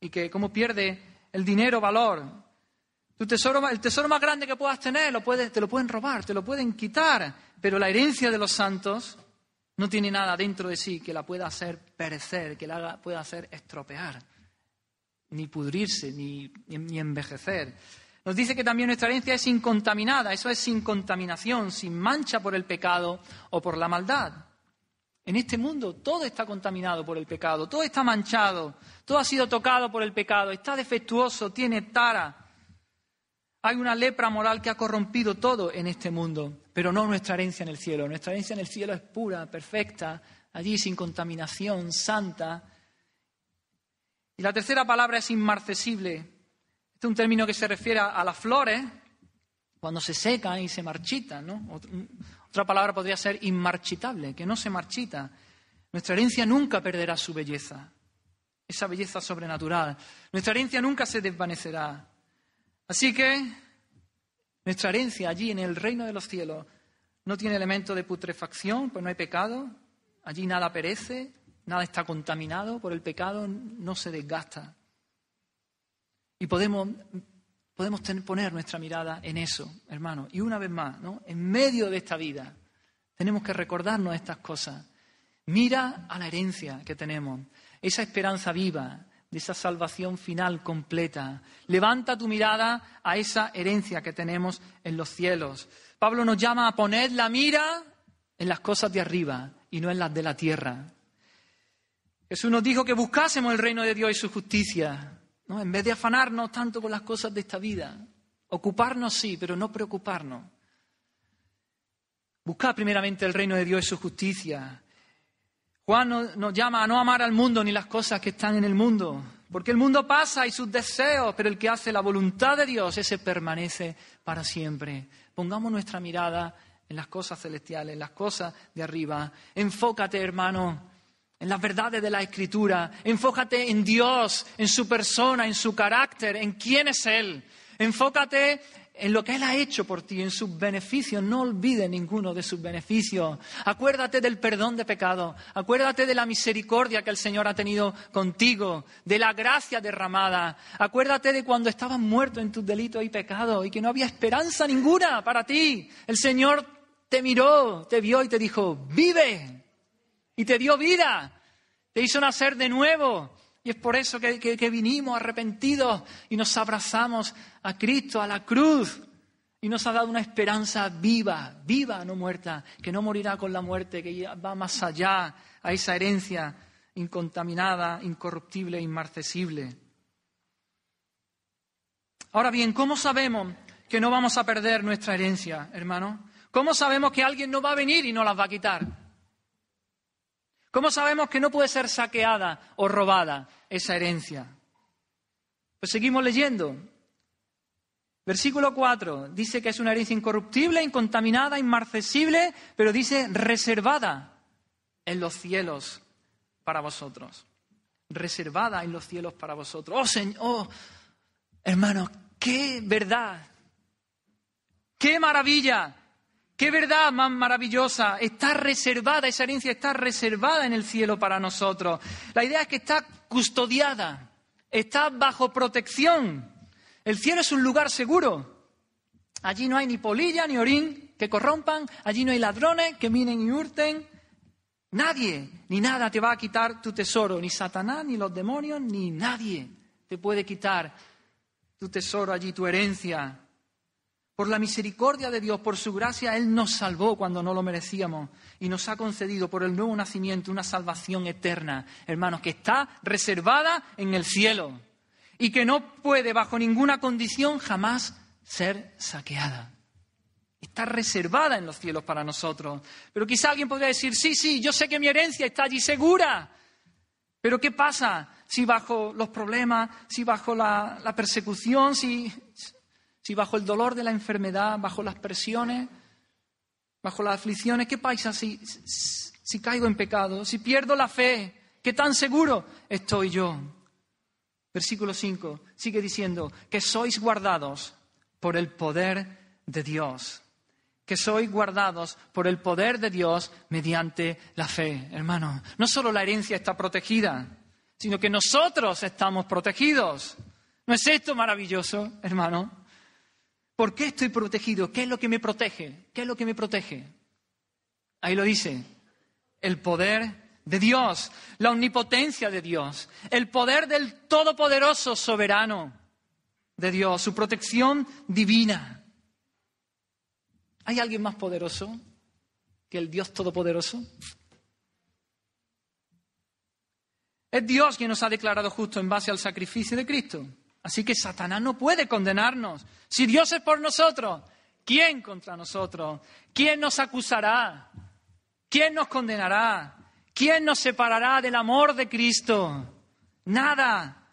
y que cómo pierde el dinero valor. El tesoro más grande que puedas tener lo te lo pueden robar, te lo pueden quitar, pero la herencia de los santos no tiene nada dentro de sí que la pueda hacer perecer, que la pueda hacer estropear, ni pudrirse, ni envejecer. Nos dice que también nuestra herencia es incontaminada, eso es sin contaminación, sin mancha por el pecado o por la maldad. En este mundo todo está contaminado por el pecado, todo está manchado, todo ha sido tocado por el pecado, está defectuoso, tiene tara. Hay una lepra moral que ha corrompido todo en este mundo pero no nuestra herencia en el cielo. Nuestra herencia en el cielo es pura, perfecta, allí sin contaminación, santa. Y la tercera palabra es inmarcesible. Este es un término que se refiere a las flores cuando se secan y se marchitan. Otra palabra podría ser inmarchitable, que no se marchita. Nuestra herencia nunca perderá su belleza, esa belleza sobrenatural. Nuestra herencia nunca se desvanecerá. Así que nuestra herencia allí en el reino de los cielos no tiene elemento de putrefacción, pues no hay pecado, allí nada perece, nada está contaminado por el pecado, no se desgasta. Y podemos, podemos poner nuestra mirada en eso, hermano. Y una vez más, ¿no? en medio de esta vida, tenemos que recordarnos estas cosas. Mira a la herencia que tenemos, esa esperanza viva, de esa salvación final completa. Levanta tu mirada a esa herencia que tenemos en los cielos. Pablo nos llama a poner la mira en las cosas de arriba y no en las de la tierra. Jesús nos dijo que buscásemos el reino de Dios y su justicia, ¿no? en vez de afanarnos tanto con las cosas de esta vida. Ocuparnos sí, pero no preocuparnos. Buscar primeramente el reino de Dios y su justicia Juan nos, llama a no amar al mundo ni las cosas que están en el mundo, porque el mundo pasa y sus deseos, pero el que hace la voluntad de Dios, ese permanece para siempre. Pongamos nuestra mirada en las cosas celestiales, en las cosas de arriba. Enfócate, hermano, en las verdades de la Escritura. Enfócate en Dios, en su persona, en su carácter, en quién es Él. Enfócate en lo que Él ha hecho por ti, en sus beneficios. No olvides ninguno de sus beneficios. Acuérdate del perdón de pecado. Acuérdate de la misericordia que el Señor ha tenido contigo, de la gracia derramada. Acuérdate de cuando estabas muerto en tus delitos y pecados y que no había esperanza ninguna para ti. El Señor te miró, te vio y te dijo, vive. Y te dio vida. Te hizo nacer de nuevo. Y es por eso que, vinimos arrepentidos y nos abrazamos a Cristo, a la cruz. Y nos ha dado una esperanza viva, viva, no muerta, que no morirá con la muerte, que va más allá a esa herencia incontaminada, incorruptible, inmarcesible. Ahora bien, ¿cómo sabemos que no vamos a perder nuestra herencia, hermano? ¿Cómo sabemos que alguien no va a venir y no las va a quitar? ¿Cómo sabemos que no puede ser saqueada o robada esa herencia? Pues seguimos leyendo. Versículo 4 dice que es una herencia incorruptible, incontaminada, inmarcesible, pero dice reservada en los cielos para vosotros. Reservada en los cielos para vosotros. Oh, Señor, oh, hermanos, qué verdad, qué maravilla Qué verdad más maravillosa. Está reservada, esa herencia está reservada en el cielo para nosotros. La idea es que está custodiada, está bajo protección. El cielo es un lugar seguro. Allí no hay ni polilla ni orín que corrompan, allí no hay ladrones que minen y hurten. Nadie ni nada te va a quitar tu tesoro, ni Satanás, ni los demonios, ni nadie te puede quitar tu tesoro allí, tu herencia. Por la misericordia de Dios, por su gracia, Él nos salvó cuando no lo merecíamos y nos ha concedido por el nuevo nacimiento una salvación eterna, hermanos, que está reservada en el cielo y que no puede bajo ninguna condición jamás ser saqueada. Está reservada en los cielos para nosotros. Pero quizá alguien podría decir, sí, sí, yo sé que mi herencia está allí segura. Pero ¿qué pasa si bajo los problemas, si bajo la, la persecución, si, si bajo el dolor de la enfermedad, bajo las presiones, bajo las aflicciones, ¿qué pasa si, si caigo en pecado? Si pierdo la fe, ¿qué tan seguro estoy yo? Versículo 5 sigue diciendo que sois guardados por el poder de Dios. Que sois guardados por el poder de Dios mediante la fe. Hermano, no solo la herencia está protegida, sino que nosotros estamos protegidos. ¿No es esto maravilloso, hermano? ¿Por qué estoy protegido? ¿Qué es lo que me protege? ¿Qué es lo que me protege? Ahí lo dice, el poder de Dios, la omnipotencia de Dios, el poder del Todopoderoso soberano de Dios, su protección divina. ¿Hay alguien más poderoso que el Dios Todopoderoso? Es Dios quien nos ha declarado justo en base al sacrificio de Cristo. Así que Satanás no puede condenarnos. Si Dios es por nosotros, ¿quién contra nosotros? ¿Quién nos acusará? ¿Quién nos condenará? ¿Quién nos separará del amor de Cristo? Nada.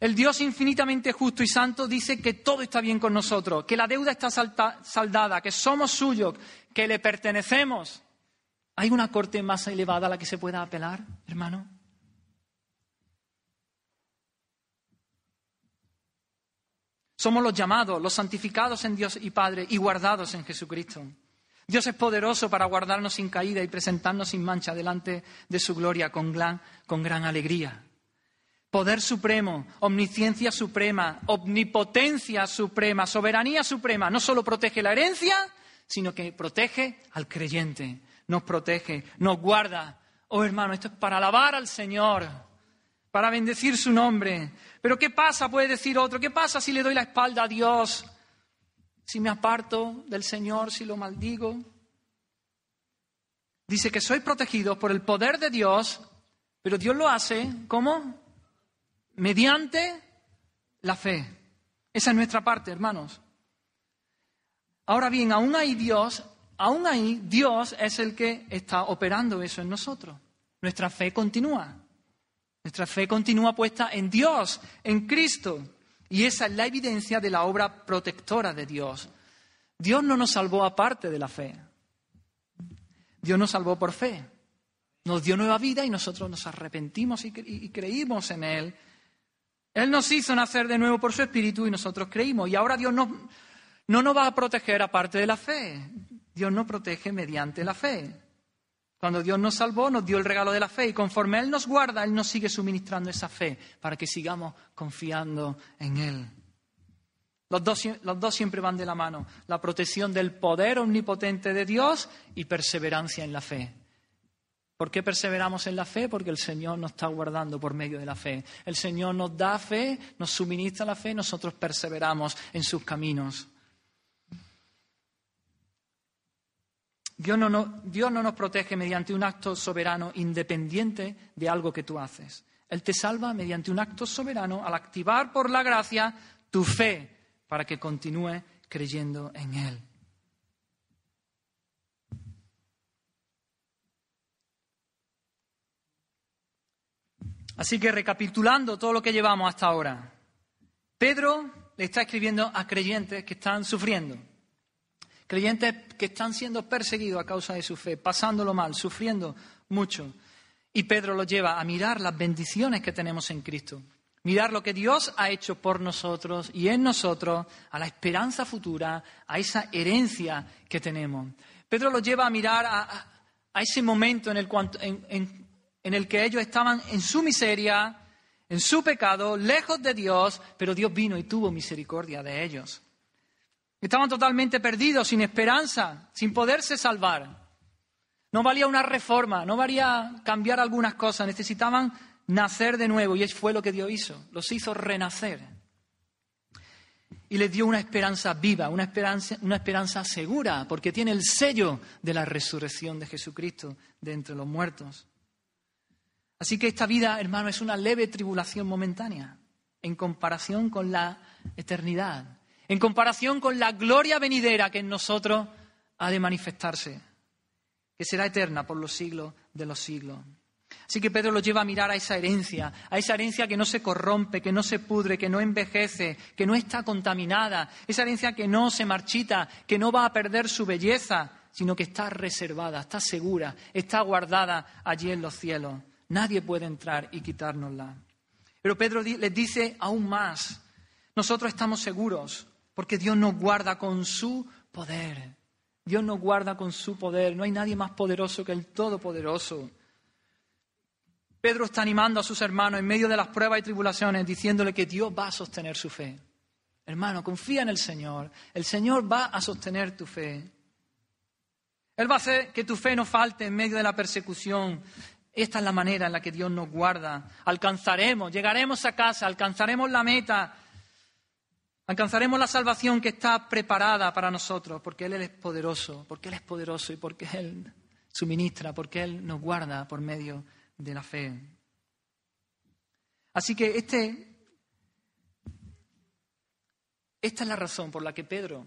El Dios infinitamente justo y santo dice que todo está bien con nosotros, que la deuda está saldada, que somos suyos, que le pertenecemos. ¿Hay una corte más elevada a la que se pueda apelar, hermano? Somos los llamados, los santificados en Dios y Padre y guardados en Jesucristo. Dios es poderoso para guardarnos sin caída y presentarnos sin mancha delante de su gloria con gran, alegría. Poder supremo, omnisciencia suprema, omnipotencia suprema, soberanía suprema, no solo protege la herencia, sino que protege al creyente, nos protege, nos guarda. Oh hermano, esto es para alabar al Señor, para bendecir su nombre. Pero ¿qué pasa? Puede decir otro, ¿qué pasa si le doy la espalda a Dios? si me aparto del Señor, si lo maldigo. Dice que soy protegido por el poder de Dios, pero Dios lo hace, ¿cómo? Mediante la fe. Esa es nuestra parte, hermanos. Ahora bien, aún ahí Dios, aún ahí Dios es el que está operando eso en nosotros. Nuestra fe continúa. Nuestra fe continúa puesta en Dios, en Cristo. Y esa es la evidencia de la obra protectora de Dios. Dios no nos salvó aparte de la fe. Dios nos salvó por fe. Nos dio nueva vida y nosotros nos arrepentimos y, creímos en Él. Él nos hizo nacer de nuevo por su Espíritu y nosotros creímos. Y ahora Dios no, no nos va a proteger aparte de la fe. Dios nos protege mediante la fe. Cuando Dios nos salvó, nos dio el regalo de la fe y conforme Él nos guarda, Él nos sigue suministrando esa fe para que sigamos confiando en Él. Los dos, los dos, siempre van de la mano, la protección del poder omnipotente de Dios y perseverancia en la fe. ¿Por qué perseveramos en la fe? Porque el Señor nos está guardando por medio de la fe. El Señor nos da fe, nos suministra la fe, nosotros perseveramos en sus caminos. Dios no, nos protege mediante un acto soberano independiente de algo que tú haces. Él te salva mediante un acto soberano al activar por la gracia tu fe para que continúe creyendo en Él. Así que recapitulando todo lo que llevamos hasta ahora, Pedro le está escribiendo a creyentes que están sufriendo creyentes que están siendo perseguidos a causa de su fe, pasándolo mal, sufriendo mucho. Y Pedro lo lleva a mirar las bendiciones que tenemos en Cristo, mirar lo que Dios ha hecho por nosotros y en nosotros, a la esperanza futura, a esa herencia que tenemos. Pedro lo lleva a mirar a, ese momento en el, en el que ellos estaban en su miseria, en su pecado, lejos de Dios, pero Dios vino y tuvo misericordia de ellos. Estaban totalmente perdidos, sin esperanza, sin poderse salvar. No valía una reforma, no valía cambiar algunas cosas, necesitaban nacer de nuevo y eso fue lo que Dios hizo, los hizo renacer. Y les dio una esperanza viva, una esperanza, una esperanza segura, porque tiene el sello de la resurrección de Jesucristo de entre los muertos. Así que esta vida, hermano, es una leve tribulación momentánea en comparación con la eternidad en comparación con la gloria venidera que en nosotros ha de manifestarse, que será eterna por los siglos de los siglos. Así que Pedro lo lleva a mirar a esa herencia, a esa herencia que no se corrompe, que no se pudre, que no envejece, que no está contaminada, esa herencia que no se marchita, que no va a perder su belleza, sino que está reservada, está segura, está guardada allí en los cielos. Nadie puede entrar y quitárnosla. Pero Pedro les dice aún más, nosotros estamos seguros, porque Dios nos guarda con su poder. Dios nos guarda con su poder. No hay nadie más poderoso que el Todopoderoso. Pedro está animando a sus hermanos en medio de las pruebas y tribulaciones, diciéndole que Dios va a sostener su fe. Hermano, confía en el Señor. El Señor va a sostener tu fe. Él va a hacer que tu fe no falte en medio de la persecución. Esta es la manera en la que Dios nos guarda. Alcanzaremos, llegaremos a casa, alcanzaremos la meta, alcanzaremos la salvación que está preparada para nosotros, porque Él es poderoso, porque Él es poderoso y porque Él suministra, porque Él nos guarda por medio de la fe. Así que este, esta es la razón por la que Pedro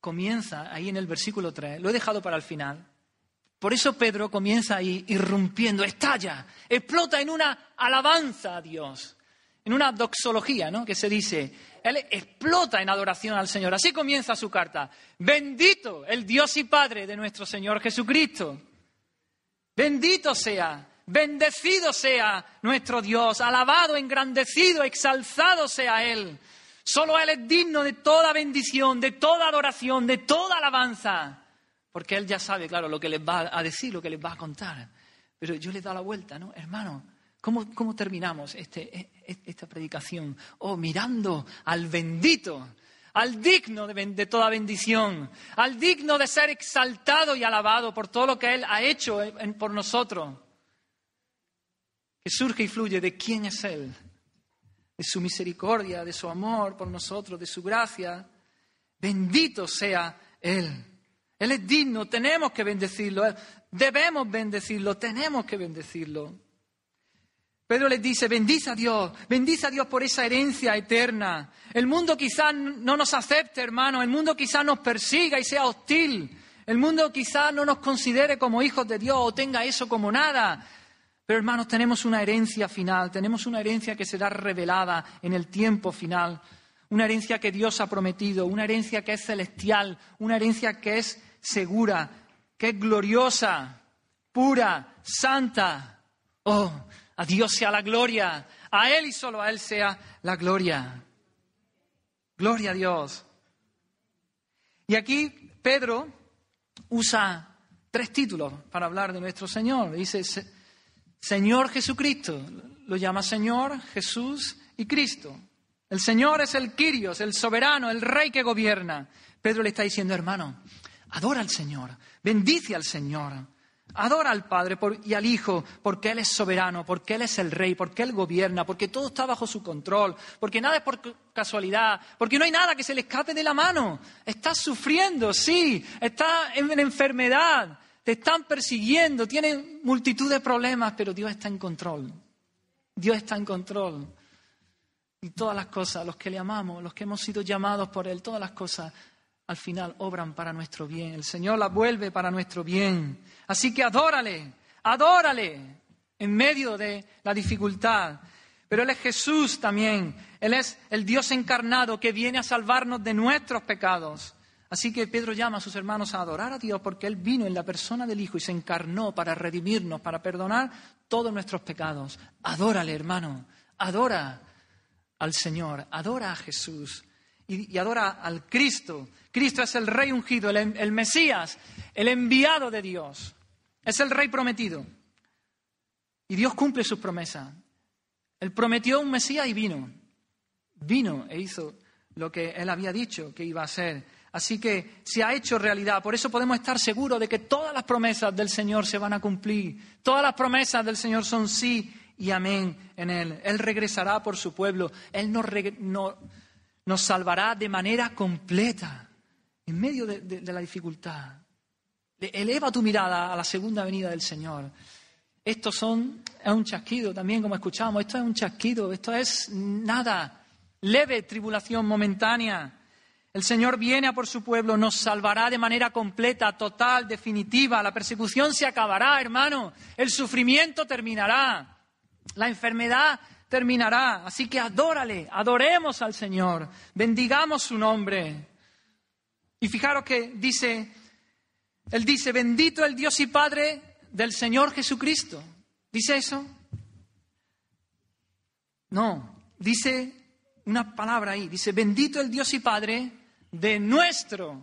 comienza ahí en el versículo 3, lo he dejado para el final. Por eso Pedro comienza ahí irrumpiendo, estalla, explota en una alabanza a Dios, en una doxología, ¿no? Que se dice, él explota en adoración al Señor. Así comienza su carta. Bendito el Dios y Padre de nuestro Señor Jesucristo. Bendito sea, bendecido sea nuestro Dios, alabado, engrandecido, exalzado sea Él Solo Él es digno de toda bendición, de toda adoración, de toda alabanza. Porque Él ya sabe, claro, lo que les va a decir, lo que les va a contar. Pero yo le he dado la vuelta, ¿no? Hermano, ¿cómo, cómo terminamos este, e, e, esta predicación? Oh, mirando al bendito, al digno de, de, toda bendición, al digno de ser exaltado y alabado por todo lo que Él ha hecho por nosotros. Que surge y fluye de quién es Él, de su misericordia, de su amor por nosotros, de su gracia. Bendito sea Él. Él es digno, tenemos que bendecirlo, debemos bendecirlo, tenemos que bendecirlo. Pedro les dice, bendice a Dios, bendice a Dios por esa herencia eterna. El mundo quizás no nos acepte, hermano, el mundo quizás nos persiga y sea hostil. El mundo quizás no nos considere como hijos de Dios o tenga eso como nada. Pero hermanos, tenemos una herencia final, tenemos una herencia que será revelada en el tiempo final, una herencia que Dios ha prometido, una herencia que es celestial, una herencia que es segura, que es gloriosa, pura, santa. Oh, a Dios sea la gloria, a Él y solo a Él sea la gloria. Gloria a Dios. Y aquí Pedro usa tres títulos para hablar de nuestro Señor. Dice, Señor Jesucristo. Lo llama Señor, Jesús y Cristo. El Señor es el Quirios, el soberano, el rey que gobierna. Pedro le está diciendo, hermano, adora al Señor, bendice al Señor, adora al Padre y al Hijo, porque Él es soberano, porque Él es el rey, porque Él gobierna, porque todo está bajo su control, porque nada es por casualidad, porque no hay nada que se le escape de la mano. Está sufriendo, sí, está en enfermedad, te están persiguiendo, tienen multitud de problemas, pero Dios está en control. Dios está en control. Y todas las cosas, los que le amamos, los que hemos sido llamados por Él, todas las cosas al final obran para nuestro bien. El Señor las vuelve para nuestro bien. Así que adórale, adórale en medio de la dificultad. Pero Él es Jesús también. Él es el Dios encarnado que viene a salvarnos de nuestros pecados. Así que Pedro llama a sus hermanos a adorar a Dios porque Él vino en la persona del Hijo y se encarnó para redimirnos, para perdonar todos nuestros pecados. Adórale, hermano, adora al Señor, adora a Jesús y, adora al Cristo. Cristo es el Rey ungido, el, el Mesías, el enviado de Dios. Es el Rey prometido. Y Dios cumple sus promesas. Él prometió un Mesías y vino. Vino e hizo lo que Él había dicho que iba a hacer. Así que se ha hecho realidad. Por eso podemos estar seguros de que todas las promesas del Señor se van a cumplir. Todas las promesas del Señor son sí y amén en Él. Él regresará por su pueblo. Él nos, salvará de manera completa en medio de, la dificultad. Eleva tu mirada a la segunda venida del Señor. Esto es un chasquido también, como escuchamos. Esto es un chasquido. Esto es nada. Leve tribulación momentánea el Señor viene por su pueblo, nos salvará de manera completa, total, definitiva. La persecución se acabará, hermano. El sufrimiento terminará. La enfermedad terminará. Así que adórale, adoremos al Señor, bendigamos su nombre. Y fijaros que dice, Él dice, bendito el Dios y Padre del Señor Jesucristo. ¿Dice eso? No, dice una palabra ahí, dice, bendito el Dios y Padre de nuestro,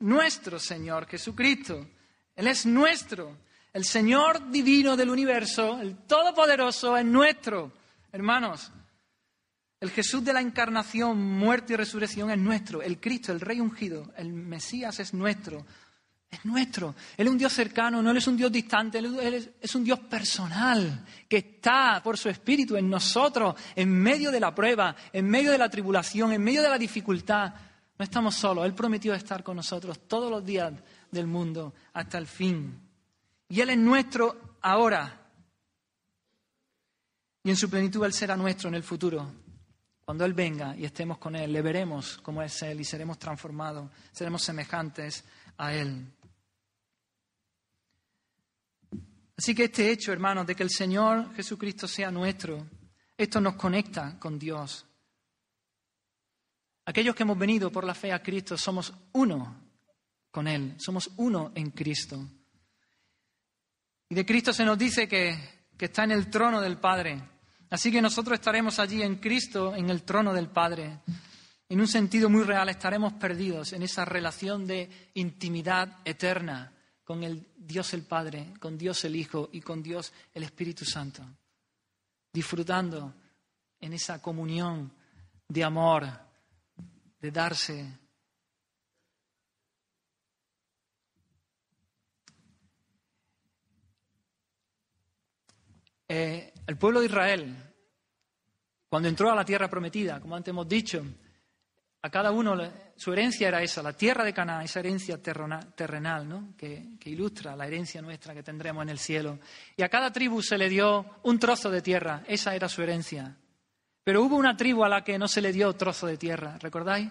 nuestro Señor Jesucristo. Él es nuestro. El Señor divino del universo, el Todopoderoso, es nuestro. Hermanos, El Jesús de la encarnación, muerte y resurrección es nuestro. El Cristo, el Rey ungido, el Mesías es nuestro. Es nuestro. Él es un Dios cercano, no Él es un Dios distante, Él es un Dios personal, que está por su Espíritu en nosotros, en medio de la prueba, en medio de la tribulación, en medio de la dificultad. No estamos solos, Él prometió estar con nosotros todos los días del mundo hasta el fin. Y Él es nuestro ahora. Y en su plenitud Él será nuestro en el futuro. Cuando Él venga y estemos con Él, le veremos cómo es Él y seremos transformados, seremos semejantes a Él. Así que este hecho, hermanos, de que el Señor Jesucristo sea nuestro, esto nos conecta con Dios. Aquellos que hemos venido por la fe a Cristo somos uno con Él, somos uno en Cristo. Y de Cristo se nos dice que, que está en el trono del Padre. Así que nosotros estaremos allí en Cristo, en el trono del Padre. En un sentido muy real estaremos perdidos en esa relación de intimidad eterna con el Dios el Padre, con Dios el Hijo y con Dios el Espíritu Santo. Disfrutando en esa comunión de amor, de darse. Eh, el pueblo de Israel, cuando entró a la tierra prometida, como antes hemos dicho, a cada uno su herencia era esa, la tierra de Canaán, esa herencia terrenal, ¿no? que, que, ilustra la herencia nuestra que tendremos en el cielo. Y a cada tribu se le dio un trozo de tierra, esa era su herencia. Pero hubo una tribu a la que no se le dio trozo de tierra, ¿recordáis?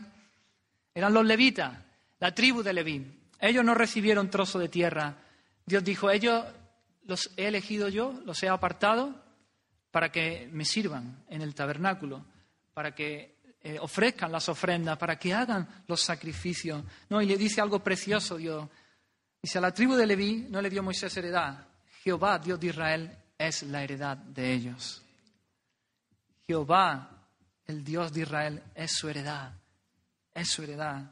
Eran los levitas, la tribu de Leví. Ellos no recibieron trozo de tierra. Dios dijo, ellos los he elegido yo, los he apartado para que me sirvan en el tabernáculo, para que eh, ofrezcan las ofrendas, para que hagan los sacrificios. No, y le dice algo precioso Dios. Dice, a la tribu de Leví no le dio Moisés heredad. Jehová, Dios de Israel, es la heredad de ellos. Jehová, el Dios de Israel, es su heredad. Es su heredad.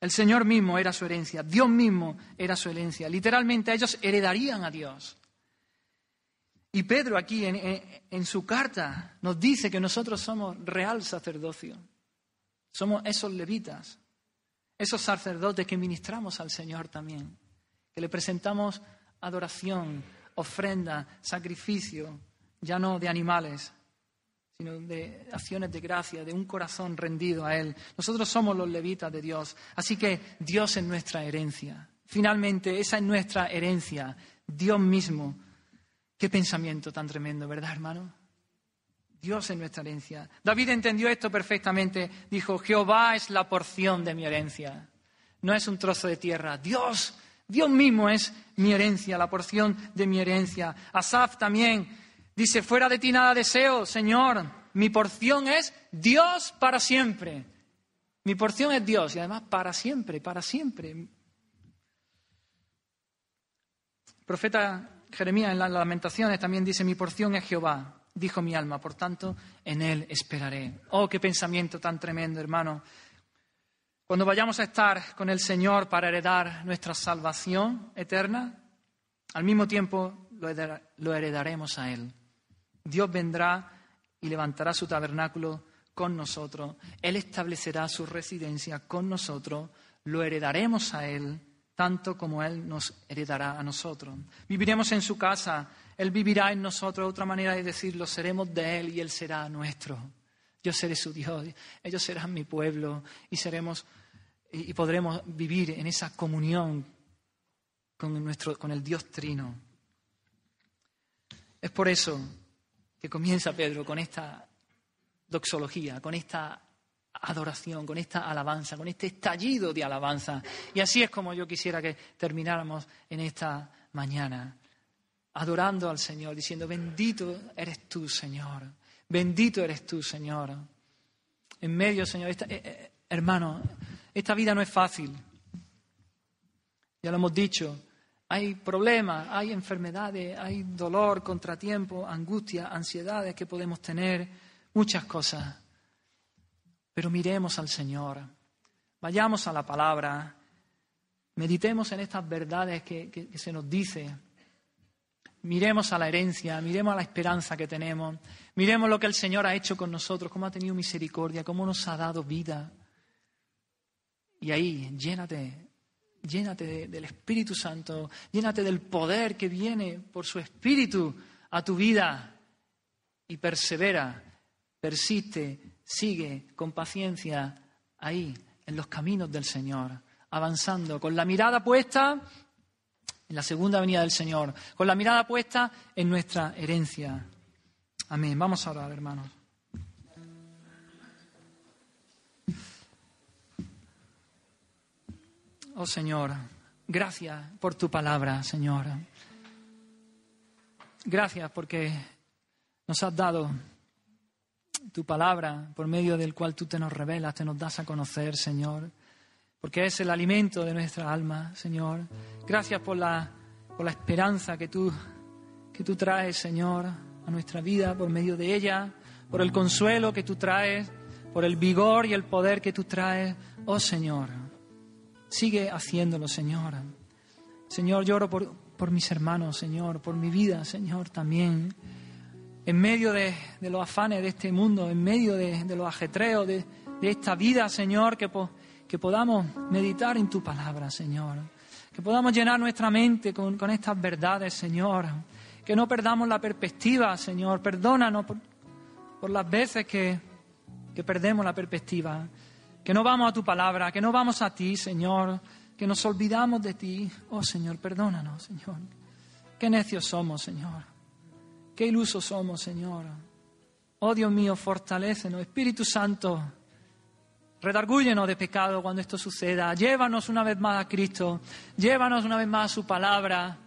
El Señor mismo era su herencia, Dios mismo era su herencia. Literalmente ellos heredarían a Dios. Y Pedro aquí en, su carta nos dice que nosotros somos real sacerdocio. Somos esos levitas, esos sacerdotes que ministramos al Señor también, que le presentamos adoración, ofrenda, sacrificio, ya no de animales, sino de acciones de gracia, de un corazón rendido a Él. Nosotros somos los levitas de Dios, así que Dios es nuestra herencia. Finalmente, esa es nuestra herencia, Dios mismo Qué pensamiento tan tremendo, ¿verdad, hermano? Dios es nuestra herencia. David entendió esto perfectamente. Dijo, Jehová es la porción de mi herencia. No es un trozo de tierra. Dios, Dios mismo es mi herencia, la porción de mi herencia. Asaf también dice, fuera de ti nada deseo, Señor. Mi porción es Dios para siempre. Mi porción es Dios y además para siempre, para siempre. profeta Jeremías en las lamentaciones también dice, mi porción es Jehová, dijo mi alma, por tanto, en él esperaré. Oh, qué pensamiento tan tremendo, hermano. Cuando vayamos a estar con el Señor para heredar nuestra salvación eterna, al mismo tiempo lo heredaremos a Él. Dios vendrá y levantará su tabernáculo con nosotros. Él establecerá su residencia con nosotros. Lo heredaremos a Él tanto como Él nos heredará a nosotros. Viviremos en su casa, Él vivirá en nosotros, otra manera de decirlo, seremos de Él y Él será nuestro. Yo seré su Dios, ellos serán mi pueblo y seremos y podremos vivir en esa comunión con, nuestro, con el Dios Trino. Es por eso que comienza Pedro con esta doxología, con esta adoración, con esta alabanza, con este estallido de alabanza. Y así es como yo quisiera que termináramos en esta mañana, adorando al Señor, diciendo, bendito eres tú, Señor, bendito eres tú, Señor. En medio, Señor, eh, eh, hermano, esta vida no es fácil. Ya lo hemos dicho, hay problemas, hay enfermedades, hay dolor, contratiempo, angustia, ansiedades que podemos tener, muchas cosas. Pero miremos al Señor, vayamos a la palabra, meditemos en estas verdades que, se nos dice. miremos a la herencia, miremos a la esperanza que tenemos, miremos lo que el Señor ha hecho con nosotros, cómo ha tenido misericordia, cómo nos ha dado vida. Y ahí, llénate, llénate del Espíritu Santo, llénate del poder que viene por su Espíritu a tu vida y persevera, persiste, sigue con paciencia ahí, en los caminos del Señor, avanzando, con la mirada puesta en la segunda venida del Señor, con la mirada puesta en nuestra herencia. Amén. Vamos a orar, hermanos. Oh Señor, gracias por tu palabra, Señor. Gracias porque nos has dado tu palabra por medio del cual tú te nos revelas, te nos das a conocer, Señor porque es el alimento de nuestra alma, Señor. Gracias por la, por la esperanza que tú, que tú traes, Señor, a nuestra vida por medio de ella, por el consuelo que tú traes, por el vigor y el poder que tú traes. Oh Señor, sigue haciéndolo, Señor. Señor, lloro por, por mis hermanos, Señor, por mi vida, Señor, también. En medio de, los afanes de este mundo, en medio de, los ajetreos de, esta vida, Señor, que, que podamos meditar en tu palabra, Señor. Que podamos llenar nuestra mente con, estas verdades, Señor. Que no perdamos la perspectiva, Señor. Perdónanos por, las veces que, que perdemos la perspectiva. Que no vamos a tu palabra, que no vamos a ti, Señor. Que nos olvidamos de ti. Oh, Señor, perdónanos, Señor. Qué necios somos, Señor. Qué ilusos somos, Señor. Oh, Dios mío, fortalécenos. Espíritu Santo. Redargúyenos de pecado cuando esto suceda. Llévanos una vez más a Cristo. Llévanos una vez más a su palabra.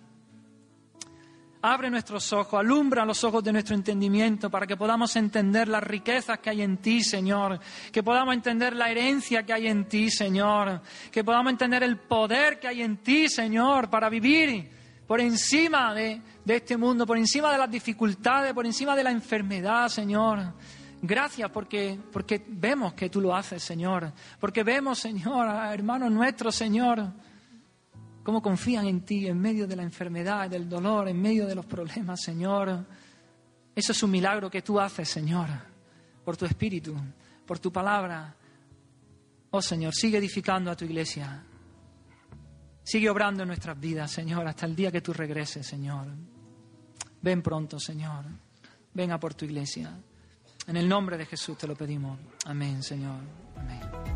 Abre nuestros ojos, alumbra los ojos de nuestro entendimiento para que podamos entender las riquezas que hay en ti, Señor. Que podamos entender la herencia que hay en ti, Señor. Que podamos entender el poder que hay en ti, Señor, para vivir por encima de, de este mundo, por encima de las dificultades, por encima de la enfermedad, Señor. Gracias porque, porque vemos que tú lo haces, Señor. Porque vemos, Señor, a hermanos nuestros, Señor, cómo confían en ti en medio de la enfermedad, del dolor, en medio de los problemas, Señor. Eso es un milagro que tú haces, Señor, por tu espíritu, por tu palabra. Oh, Señor, sigue edificando a tu iglesia. Sigue obrando en nuestras vidas, Señor, hasta el día que tú regreses, Señor. Ven pronto, Señor. Venga por tu iglesia. En el nombre de Jesús te lo pedimos. Amén, Señor. Amén.